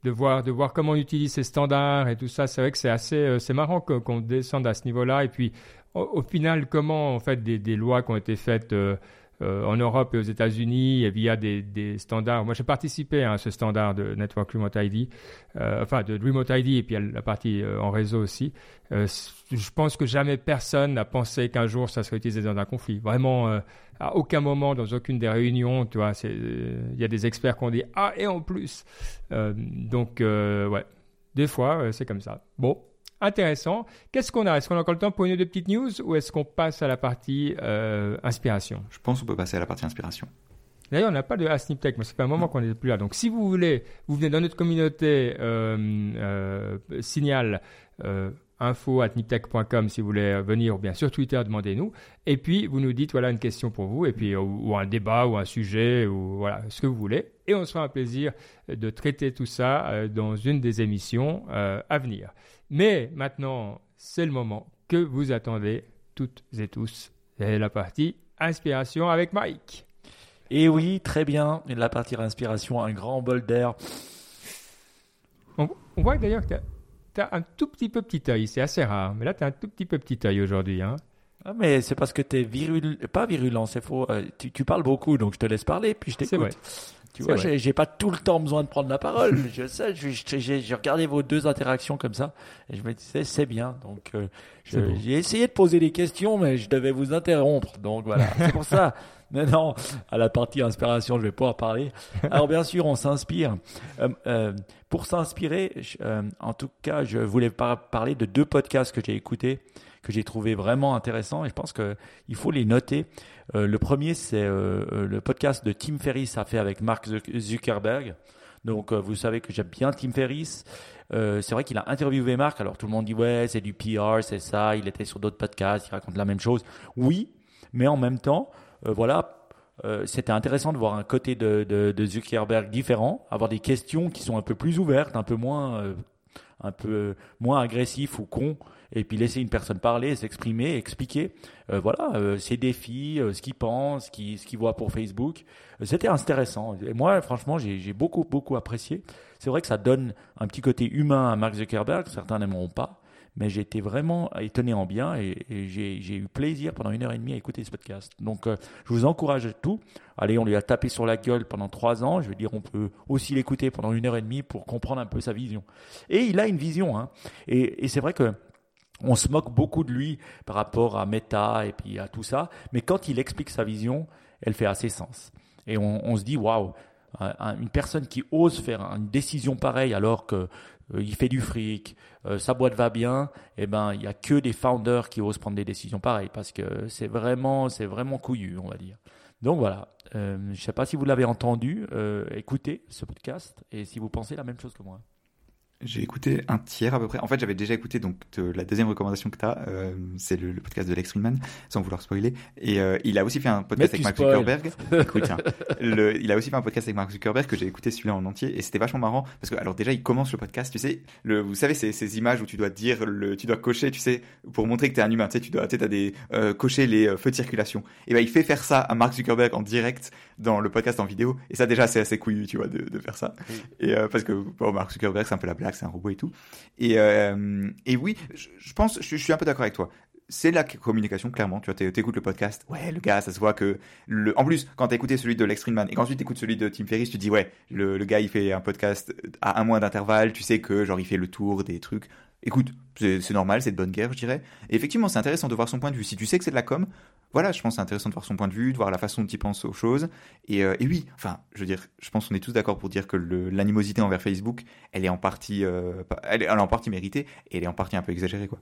de voir, de voir comment on utilise ces standards et tout ça. C'est vrai que c'est assez, euh, c'est marrant qu'on descende à ce niveau-là. Et puis, au, final, comment en fait des, des, lois qui ont été faites euh, euh, en Europe et aux États-Unis via des, des standards. Moi, j'ai participé à ce standard de Network Remote ID, enfin de Remote ID et puis la partie en réseau aussi. je pense que jamais personne n'a pensé qu'un jour ça serait utilisé dans un conflit. Vraiment à aucun moment dans aucune des réunions, tu vois, il y a des experts qui ont dit ah et en plus. Euh, donc euh, ouais, des fois euh, c'est comme ça. Bon, intéressant. Qu'est-ce qu'on a? Est-ce qu'on a encore le temps pour une ou deux petites news ou est-ce qu'on passe à la partie inspiration? Je pense qu'on peut passer à la partie inspiration. D'ailleurs, on n'a pas de Asnip Tech, mais c'est pas un moment qu'on n'est plus là. Donc, si vous voulez, vous venez dans notre communauté Signal info at niptech.com si vous voulez venir ou bien sur Twitter, demandez-nous. Et puis, vous nous dites, voilà, une question pour vous, et puis, ou, un débat, ou un sujet, ou voilà, ce que vous voulez. Et on sera un plaisir de traiter tout ça euh, dans une des émissions euh, à venir. Mais maintenant, c'est le moment que vous attendez toutes et tous. C'est la partie inspiration avec Mike. Et oui, très bien. La partie inspiration, un grand bol d'air. On, on voit d'ailleurs que un tout petit peu petit œil. C'est assez rare. Mais là, tu as un tout petit peu petit œil aujourd'hui. Hein. Ah, mais c'est parce que tu es virulent. Pas virulent, c'est faux. Euh, tu, parles beaucoup, donc je te laisse parler, puis je t'écoute. Tu vois, j'ai pas tout le temps besoin de prendre la parole. je sais, j'ai regardé vos deux interactions comme ça, et je me disais, c'est bien. Donc, euh, j'ai essayé de poser des questions, mais je devais vous interrompre. Donc voilà, c'est pour ça. Maintenant, à la partie inspiration, je vais pouvoir parler. Alors bien sûr, on s'inspire. Euh, euh, pour s'inspirer, euh, en tout cas, je voulais parler de deux podcasts que j'ai écoutés, que j'ai trouvé vraiment intéressants, et je pense qu'il faut les noter. le premier, c'est le podcast de Tim Ferriss a fait avec Mark Zuckerberg. Donc, vous savez que j'aime bien Tim Ferriss. c'est vrai qu'il a interviewé Mark. Alors, tout le monde dit ouais, c'est du PR, c'est ça. Il était sur d'autres podcasts, il raconte la même chose. Oui, mais en même temps, euh, voilà, euh, c'était intéressant de voir un côté de, Zuckerberg différent, avoir des questions qui sont un peu plus ouvertes, un peu moins, euh, un peu moins agressif ou con, et puis laisser une personne parler, s'exprimer, expliquer, voilà, ses défis, ce qu'il pense, ce qu'il, voit pour Facebook. C'était intéressant. Et moi, franchement, j'ai beaucoup, beaucoup apprécié. C'est vrai que ça donne un petit côté humain à Mark Zuckerberg, certains n'aimeront pas mais j'ai été vraiment étonné en bien et, j'ai eu plaisir pendant une heure et demie à écouter ce podcast. Donc, euh, je vous encourage à tout. Allez, on lui a tapé sur la gueule pendant trois ans. Je veux dire, on peut aussi l'écouter pendant une heure et demie pour comprendre un peu sa vision. Et il a une vision, hein. Et, c'est vrai que on se moque beaucoup de lui par rapport à Meta et puis à tout ça, mais quand il explique sa vision, elle fait assez sens. Et on, on se dit, waouh, une personne qui ose faire une décision pareille alors que il fait du fric, sa boîte va bien, eh ben il y a que des founders qui osent prendre des décisions pareilles parce que c'est vraiment c'est vraiment couillu, on va dire. Donc voilà, je ne sais pas si vous l'avez entendu, écoutez ce podcast et si vous pensez la même chose que moi. J'ai écouté un tiers à peu près. En fait, j'avais déjà écouté donc la deuxième recommandation que tu as, euh, c'est le, podcast de Lex Friedman, sans vouloir spoiler. Et euh, il a aussi fait un podcast avec Mark Zuckerberg. Écoute, le, il a aussi fait un podcast avec Mark Zuckerberg que j'ai écouté celui-là en entier et c'était vachement marrant parce que alors déjà il commence le podcast, tu sais, le, vous savez ces, ces images où tu dois dire le, tu dois cocher, tu sais, pour montrer que tu es un humain, tu sais, tu dois, tu as des euh, cocher les feux de circulation. Et ben il fait faire ça à Mark Zuckerberg en direct dans le podcast en vidéo et ça déjà c'est assez couillu, tu vois, de, de faire ça. Et parce que bon, Mark Zuckerberg c'est un peu la blague c'est un robot et tout. Et, euh, et oui, je, pense, je, suis un peu d'accord avec toi c'est la communication, clairement. Tu vois, t'écoutes le podcast. Ouais, le gars, ça se voit que le, en plus, quand t'as écouté celui de Lex Friedman et qu'ensuite t'écoutes celui de Tim Ferriss, tu dis, ouais, le, le, gars, il fait un podcast à un mois d'intervalle. Tu sais que, genre, il fait le tour des trucs. Écoute, c'est normal, c'est de bonne guerre, je dirais. Et effectivement, c'est intéressant de voir son point de vue. Si tu sais que c'est de la com, voilà, je pense c'est intéressant de voir son point de vue, de voir la façon dont il pense aux choses. Et, euh, et oui, enfin, je veux dire, je pense qu'on est tous d'accord pour dire que l'animosité envers Facebook, elle est en partie, euh, elle, est, en partie méritée et elle est en partie un peu exagérée, quoi.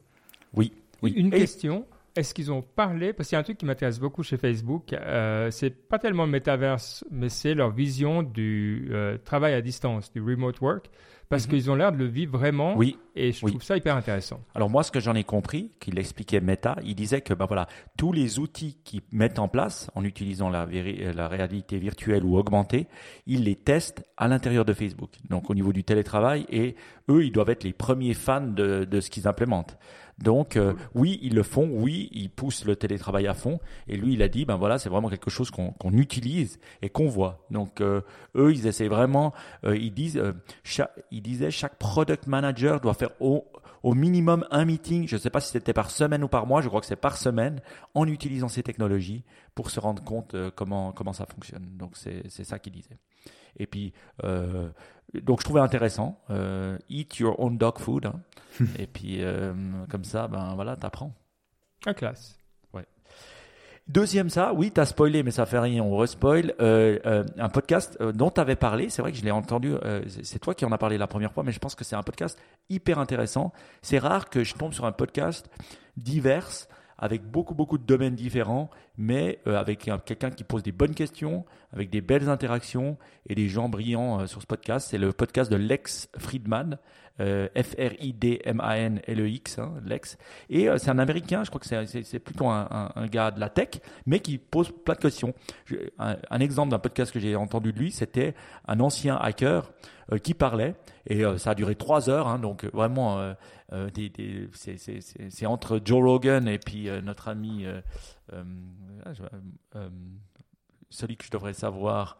Oui. oui. Une question. Est-ce qu'ils ont parlé? Parce qu'il y a un truc qui m'intéresse beaucoup chez Facebook. Euh, c'est pas tellement le métaverse, mais c'est leur vision du euh, travail à distance, du remote work parce mhm. qu'ils ont l'air de le vivre vraiment. Oui. Et je trouve ça hyper intéressant. Alors moi, ce que j'en ai compris, qu'il expliquait Meta, il disait que bah voilà, tous les outils qu'ils mettent en place en utilisant la, la réalité virtuelle ou augmentée, ils les testent à l'intérieur de Facebook. Donc au niveau du télétravail, et eux, ils doivent être les premiers fans de, de ce qu'ils implémentent. Donc euh, oui, ils le font, oui, ils poussent le télétravail à fond. Et lui, il a dit, ben voilà, c'est vraiment quelque chose qu'on utilise et qu'on voit. Donc euh, eux, ils essaient vraiment, euh, ils disent, chaque, ils disaient, chaque product manager doit faire au, au minimum un meeting, je ne sais pas si c'était par semaine ou par mois, je crois que c'est par semaine, en utilisant ces technologies pour se rendre compte comment, comment ça fonctionne. Donc c'est ça qu'il disait. Et puis, euh, donc je trouvais intéressant. Euh, eat your own dog food. Hein. et puis, euh, comme ça, ben voilà, t'apprends. La classe. Ouais. Deuxième ça, oui, t'as spoilé, mais ça fait rien, on respoil. un podcast dont t'avais parlé, c'est vrai que je l'ai entendu, c'est toi qui en as parlé la première fois, mais je pense que c'est un podcast hyper intéressant. C'est rare que je tombe sur un podcast divers avec beaucoup, beaucoup de domaines différents, mais euh, avec quelqu'un qui pose des bonnes questions, avec des belles interactions et des gens brillants euh, sur ce podcast. C'est le podcast de Lex Friedman, euh, F-R-I-D-M-A-N-L-E-X, hein, Lex. Et c'est un Américain, je crois que c'est plutôt un, gars de la tech, mais qui pose plein de questions. un, exemple d'un podcast que j'ai entendu de lui, c'était un ancien hacker qui parlait, et ça a duré trois heures, hein, donc vraiment euh, c'est entre Joe Rogan et puis euh, notre ami, euh, celui que je devrais savoir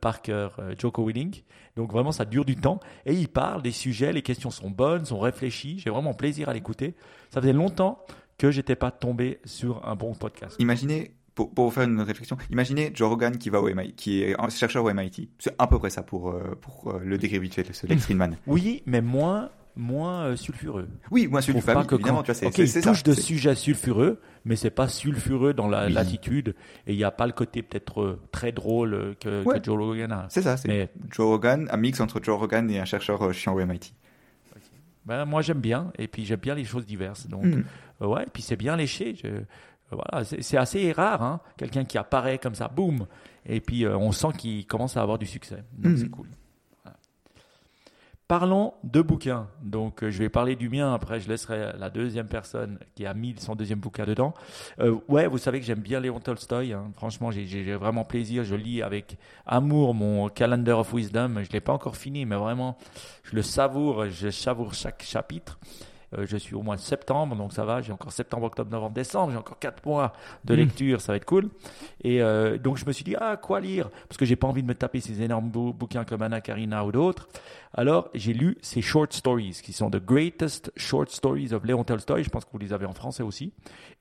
par cœur, Joko Willing. Donc vraiment, ça dure du temps. Et il parle des sujets, les questions sont bonnes, sont réfléchies. J'ai vraiment plaisir à l'écouter. Ça faisait longtemps que j'étais pas tombé sur un bon podcast. Imaginez pour, pour, faire une réflexion, imaginez Joe Rogan qui va au MIT, qui est chercheur au MIT. C'est à peu près ça pour, pour le décret visuel, ce Lex Friedman. Oui, mais moins moins euh, sulfureux. Oui, moins sulfureux. Pas que évidemment, tu vois, c'est, okay, il touche de sujets sulfureux, mais c'est pas sulfureux dans la, l'attitude et il n'y a pas le côté peut-être euh, très drôle euh, que, que, Joe Rogan a. C'est ça, c'est mais... Joe Rogan, un mix entre Joe Rogan et un chercheur chiant au MIT. Ben, moi j'aime bien et puis j'aime bien les choses diverses. Donc mm. ouais, et puis c'est bien léché. Je, voilà, c'est, assez rare, hein, quelqu'un qui apparaît comme ça, boum, et puis on sent qu'il commence à avoir du succès. Donc mm. c'est cool. Parlons de bouquins. Donc, euh, je vais parler du mien. Après, je laisserai la deuxième personne qui a mis son deuxième bouquin dedans. Euh, ouais, vous savez que j'aime bien Léon Tolstoy. Hein. Franchement, j'ai vraiment plaisir. Je lis avec amour mon Calendar of Wisdom. Je l'ai pas encore fini, mais vraiment, je le savoure. Je savoure chaque chapitre. Euh, je suis au mois de septembre, donc ça va. J'ai encore septembre, octobre, novembre, décembre. J'ai encore quatre mois de hmm. lecture, ça va être cool. Et euh, donc je me suis dit ah quoi lire? Parce que j'ai pas envie de me taper ces énormes bouquins comme Anna Karina ou d'autres. Alors j'ai lu ces short stories qui sont the greatest short stories of Léon Tolstoy. Je pense que vous les avez en français aussi.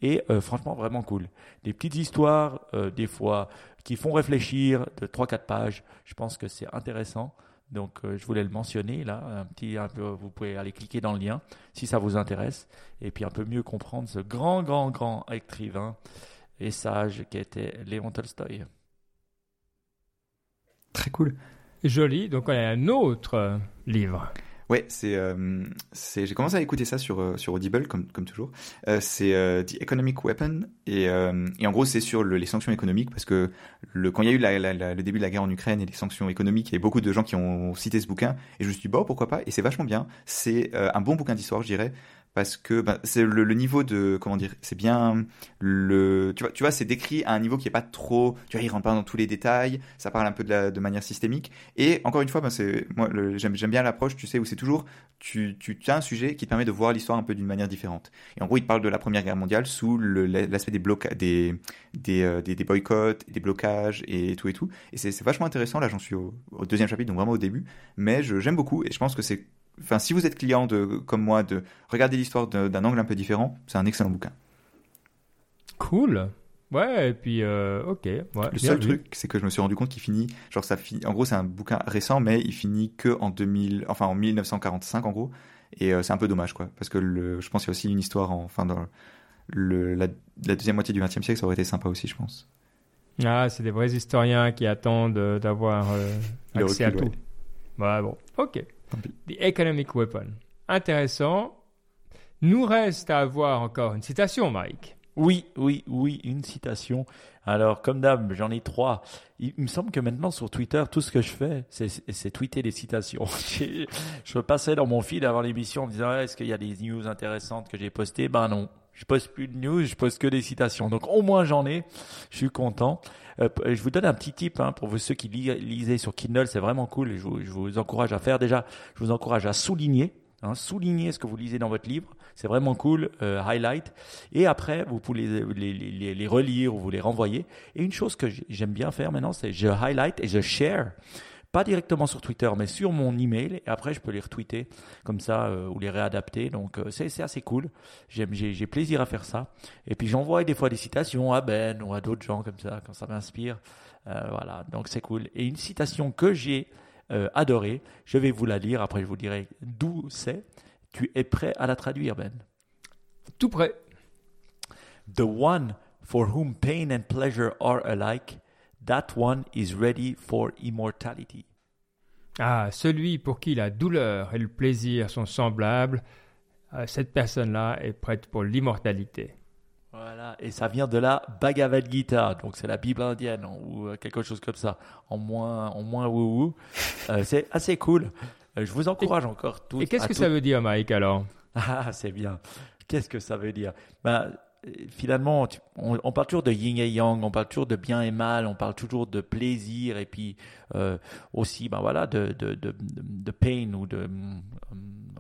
Et euh, franchement vraiment cool. Des petites histoires, des fois qui font réfléchir de 3-4 pages. Je pense que c'est intéressant. Donc, euh, je voulais le mentionner là. Un petit, un peu, vous pouvez aller cliquer dans le lien si ça vous intéresse, et puis un peu mieux comprendre ce grand, grand, grand écrivain et sage qui était Léon Tolstoï. Très cool. Joli. Donc, on a un autre livre. Ouais, euh, c'est, j'ai commencé à écouter ça sur, euh, sur Audible, comme, comme toujours. Euh, c'est The Economic Weapon, et, et en gros, c'est sur le, les sanctions économiques, parce que le, quand il y a eu le début de la guerre en Ukraine et les sanctions économiques, il y a beaucoup de gens qui ont cité ce bouquin, et je me suis dit, bon, pourquoi pas, et c'est vachement bien. C'est un bon bouquin d'histoire, je dirais, parce que ben, c'est le, niveau de comment dire c'est bien le tu vois tu vois c'est décrit à un niveau qui est pas trop tu vois il rentre pas dans tous les détails ça parle un peu de, manière systémique. Et encore une fois ben, c'est moi j'aime bien l'approche tu sais où c'est toujours tu tu as un sujet qui te permet de voir l'histoire un peu d'une manière différente. Et en gros il parle de la première guerre mondiale sous l'aspect des des, euh, des, des boycotts des blocages et tout et tout. Et c'est vachement intéressant là j'en suis au, au, deuxième chapitre donc vraiment au début. Mais j'aime beaucoup et je pense que c'est enfin, si vous êtes client de, comme moi, de regarder l'histoire d'un angle un peu différent, c'est un excellent bouquin. Cool. Ouais, et puis, euh, ok. Ouais, le seul vu. truc, c'est que je me suis rendu compte qu'il finit, genre, ça finit, en gros, c'est un bouquin récent, mais il finit que en 2000, enfin, en 1945, en gros. Et euh, c'est un peu dommage, quoi. Parce que le, je pense qu'il y a aussi une histoire, en, enfin, dans le, la, la deuxième moitié du XXe siècle, ça aurait été sympa aussi, je pense. Ah, c'est des vrais historiens qui attendent d'avoir euh, accès recul, à tout. Ouais. ouais, bon, ok. The Economic Weapon. Intéressant. Nous reste à avoir encore une citation, Mike. Oui, oui, oui, une citation. Alors, comme d'hab, j'en ai trois. Il, me semble que maintenant sur Twitter, tout ce que je fais, c'est tweeter des citations. je passais dans mon feed avant l'émission en me disant est-ce qu'il y a des news intéressantes que j'ai postées? Ben non, je poste plus de news, je poste que des citations. Donc au moins j'en ai. Je suis content. Euh, je vous donne un petit tip hein, pour vous ceux qui lisez sur Kindle, c'est vraiment cool. Je vous, je vous, encourage à faire déjà. Je vous encourage à souligner, hein, souligner ce que vous lisez dans votre livre. C'est vraiment cool. Euh, highlight. Et après, vous pouvez les, les, les, les relire ou vous les renvoyer. Et une chose que j'aime bien faire maintenant, c'est je highlight et je share pas directement sur Twitter, mais sur mon email. Et après, je peux les retweeter comme ça euh, ou les réadapter. Donc, euh, c'est assez cool. J'ai plaisir à faire ça. Et puis, j'envoie des fois des citations à Ben ou à d'autres gens comme ça quand ça m'inspire. Euh, voilà, donc c'est cool. Et une citation que j'ai adorée, je vais vous la lire. Après, je vous dirai d'où c'est. Tu es prêt à la traduire, Ben? Tout prêt. The one for whom pain and pleasure are alike That one is ready for immortality. Ah, celui pour qui la douleur et le plaisir sont semblables, euh, cette personne-là est prête pour l'immortalité. Voilà, et ça vient de la Bhagavad Gita, donc c'est la Bible indienne ou euh, quelque chose comme ça, en moins, en moins wou euh, c'est assez cool. je vous encourage encore tous. Et qu'est-ce que ça veut dire, Mike, alors? Ah, c'est bien. Qu'est-ce que ça veut dire? Ben, finalement, on, on, parle toujours de yin et yang, on parle toujours de bien et mal, on parle toujours de plaisir et puis euh, aussi, ben voilà, de, de, de, de, pain ou de, euh,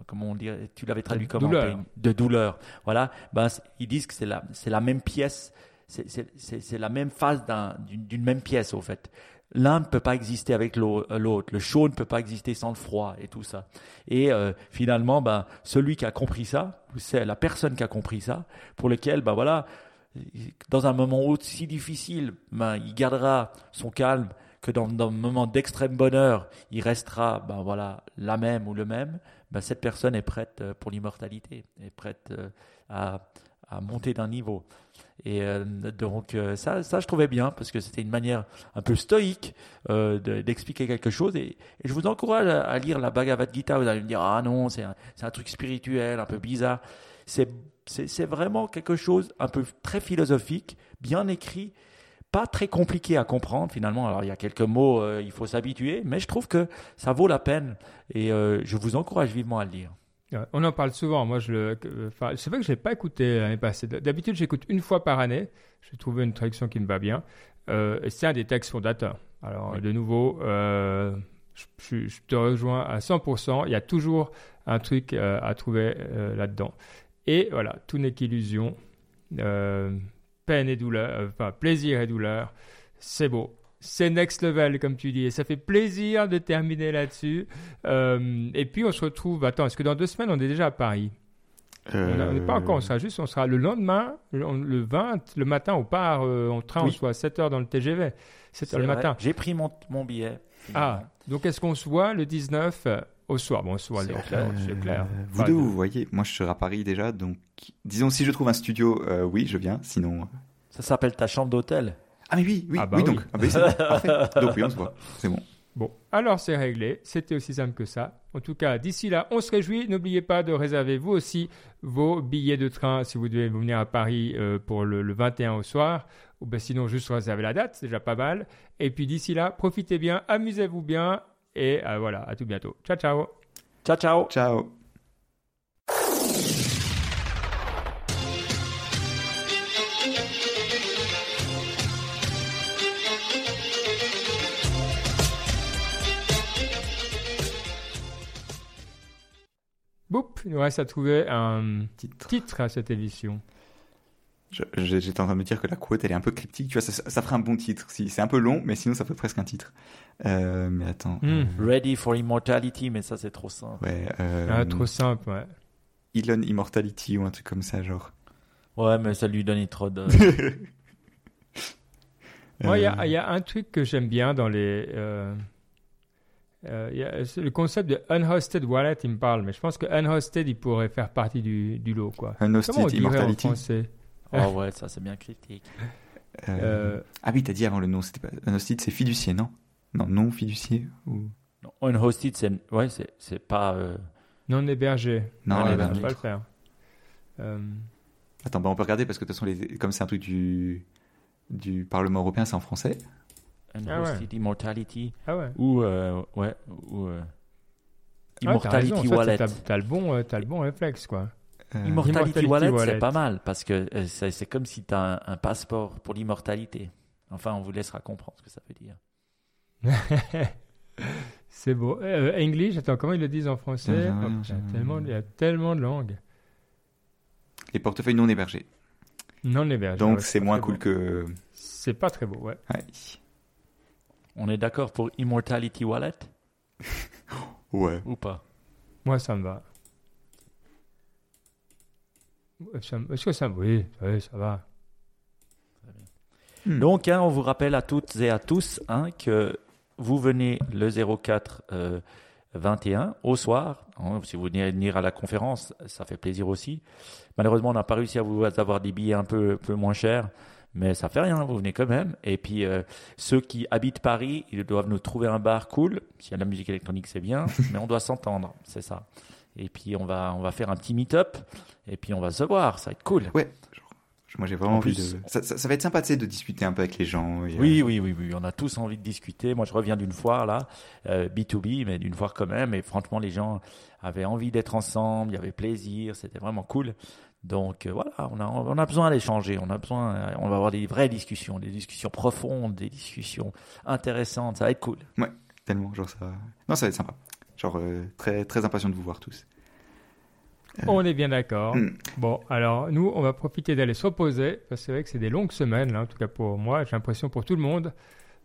comment on dirait, tu l'avais traduit comment douleur. Pain, De douleur. Voilà, ben, ils disent que c'est la, c'est la même pièce, c'est la même phase d'une même pièce au fait l'un ne peut pas exister avec l'autre, le chaud ne peut pas exister sans le froid et tout ça. Et euh, finalement, ben, celui qui a compris ça, c'est la personne qui a compris ça, pour lequel, ben voilà, dans un moment aussi difficile, ben, il gardera son calme, que dans, dans un moment d'extrême bonheur, il restera, ben voilà, la même ou le même. Ben, cette personne est prête euh, pour l'immortalité, est prête euh, à, à monter d'un niveau. Et euh, donc euh, ça, ça je trouvais bien parce que c'était une manière un peu stoïque euh, d'expliquer quelque chose. Et, je vous encourage à, lire la Bhagavad Gita. Vous allez me dire ah non c'est un, un truc spirituel un peu bizarre. C'est vraiment quelque chose un peu très philosophique, bien écrit, pas très compliqué à comprendre finalement. Alors il y a quelques mots, il faut s'habituer, mais je trouve que ça vaut la peine et je vous encourage vivement à le lire. On en parle souvent. Moi, je le, enfin, c'est vrai que je l'ai pas écouté l'année passée. D'habitude, j'écoute une fois par année. J'ai trouvé une traduction qui me va bien. Euh, c'est un des textes fondateurs. Alors, oui. de nouveau, euh, je, je, te rejoins à 100%. Il y a toujours un truc euh, à trouver euh, là-dedans. Et voilà, tout n'est qu'illusion. Peine et douleur, enfin, plaisir et douleur. C'est beau c'est next level, comme tu dis. Et ça fait plaisir de terminer là-dessus. Euh, et puis, on se retrouve. Attends, est-ce que dans deux semaines, on est déjà à Paris? Euh... On n'est pas encore, on sera juste, on sera le lendemain, le 20, le matin, on part euh, en train, oui. on soit à 7 h dans le TGV. 7 h le matin. J'ai pris mon, mon billet. Ah, donc est-ce qu'on se voit le 19 euh, au soir? Bon, on se voit c'est clair. Euh, clair. Vous deux, vous voyez, moi je serai à Paris déjà, donc disons si je trouve un studio, euh, oui, je viens, sinon. Ça s'appelle ta chambre d'hôtel ah mais oui, oui, ah bah oui, donc, Ah bah oui, bon, donc oui, on se voit, c'est bon. Bon, alors c'est réglé. C'était aussi simple que ça. En tout cas, d'ici là, on se réjouit. N'oubliez pas de réserver vous aussi vos billets de train si vous devez venir à Paris euh, pour le, 21 au soir. Ou ben sinon, juste réserver la date, c'est déjà pas mal. Et puis d'ici là, profitez bien, amusez-vous bien. Et euh, voilà, à tout bientôt. Ciao, ciao. Ciao, ciao. Ciao. Boop, il nous reste à trouver un titre, à cette émission. J'étais en train de me dire que la quote, elle est un peu cryptique. Tu vois, ça, ça ferait un bon titre. Si, c'est un peu long, mais sinon, ça fait presque un titre. Euh, mais attends. Hmm. Euh, Ready for Immortality, mais ça, c'est trop simple. Ouais. Euh, ah, trop simple, ouais. Elon Immortality ou un truc comme ça, genre. Ouais, mais ça lui donne trop de. Moi, il y, y, a un truc que j'aime bien dans les. Euh, le concept de unhosted wallet, il me parle, mais je pense que unhosted, il pourrait faire partie du, du lot. Quoi. Unhosted immortality. Oh ouais, ça c'est bien critique. Euh, euh, ah oui, t'as dit avant le nom, c'était pas unhosted, c'est fiducier, non? Non, non fiducier ou? Non, unhosted, c'est ouais, c'est pas non hébergé. Non, non pas le faire. Attends, bah on peut regarder parce que de toute façon, les... comme c'est un truc du du Parlement européen, c'est en français. Unhosted ah Immortality. Ah ouais. Ou, euh, ouais, ou euh, Immortality Wallet. T'as le, bon, euh, as le bon réflexe, quoi. Immortality, Wallet, c'est pas mal parce que c'est comme si tu as un, passeport pour l'immortalité. Enfin, on vous laissera comprendre ce que ça veut dire. c'est beau. English, attends, comment ils le disent en français? Oh, il, y a tellement, il y a tellement de langues. Les portefeuilles non hébergés. Non hébergés. Donc c'est moins cool que. C'est pas très beau, ouais. ouais. On est d'accord pour Immortality Wallet? Ouais. Ou pas? Moi, ça me va. Est-ce que ça Oui, oui ça va. Hmm. Donc, hein, on vous rappelle à toutes et à tous hein, que vous venez le 04 21 euh, au soir. Hein, si vous venez venir à la conférence, ça fait plaisir aussi. Malheureusement, on n'a pas réussi à vous avoir des billets un peu, peu moins chers mais ça fait rien, vous venez quand même. Et puis euh, ceux qui habitent Paris, ils doivent nous trouver un bar cool. S'il y a de la musique électronique, c'est bien, mais on doit s'entendre, c'est ça. Et puis on va on va faire un petit meet-up et puis on va se voir, ça va être cool. Ouais. Moi, j'ai vraiment envie de. Ça, ça, va être sympa, de discuter un peu avec les gens. oui, oui, oui, oui. On a tous envie de discuter. Moi, je reviens d'une foire, là, B2B, euh, mais d'une foire quand même. Et franchement, les gens avaient envie d'être ensemble. Il y avait plaisir. C'était vraiment cool. Donc euh, voilà, on a, on a besoin d'échanger, on a besoin, on va avoir des vraies discussions, des discussions profondes, des discussions intéressantes, ça va être cool. Ouais, tellement, genre ça, non, ça va être sympa. Genre euh, très, très impatient de vous voir tous. Euh, on est bien d'accord. Hmm. Bon, alors nous, on va profiter d'aller se reposer, parce que c'est vrai que c'est des longues semaines, là, en tout cas pour moi, j'ai l'impression pour tout le monde.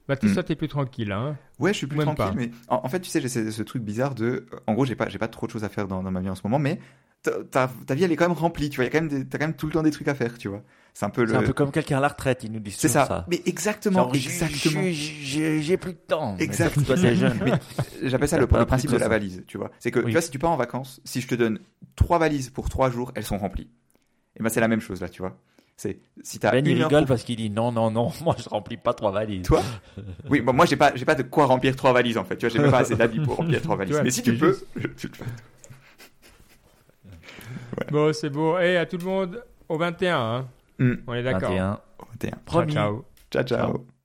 Bah, tout ça, t'es plus tranquille, hein Ouais, je suis plus tranquille, mais en, fait, tu sais, j'ai ce, truc bizarre de. En gros, j'ai pas, j'ai pas trop de choses à faire dans, dans ma vie en ce moment, mais ta, ta, vie elle est quand même remplie, tu vois. Il y a quand même, t'as quand même tout le temps des trucs à faire, tu vois. C'est un peu le. C'est un peu comme quelqu'un à la retraite, ils nous disent C'est ça. Mais exactement, exactement. J'ai plus de temps. Exactement. Toi, t'es jeune. J'appelle ça le, principe de la valise, tu vois. C'est que, tu vois, si tu pars en vacances, si je te donne trois valises pour trois jours, elles sont remplies. Et ben, c'est la même chose, là, tu vois. C'est, si ben, il rigole parce qu'il dit non, non, non, moi, je remplis pas trois valises. Toi? Oui, bon, moi, j'ai pas, j'ai pas de quoi remplir trois valises, en fait. Tu vois, j'ai même pas assez d'habits pour remplir trois valises. Mais si tu peux, tu le fais. Bon, c'est beau. Et à tout le monde, au 21. Hein. Mm. On est d'accord. 21. 21. Ciao, ciao. Ciao, ciao. ciao.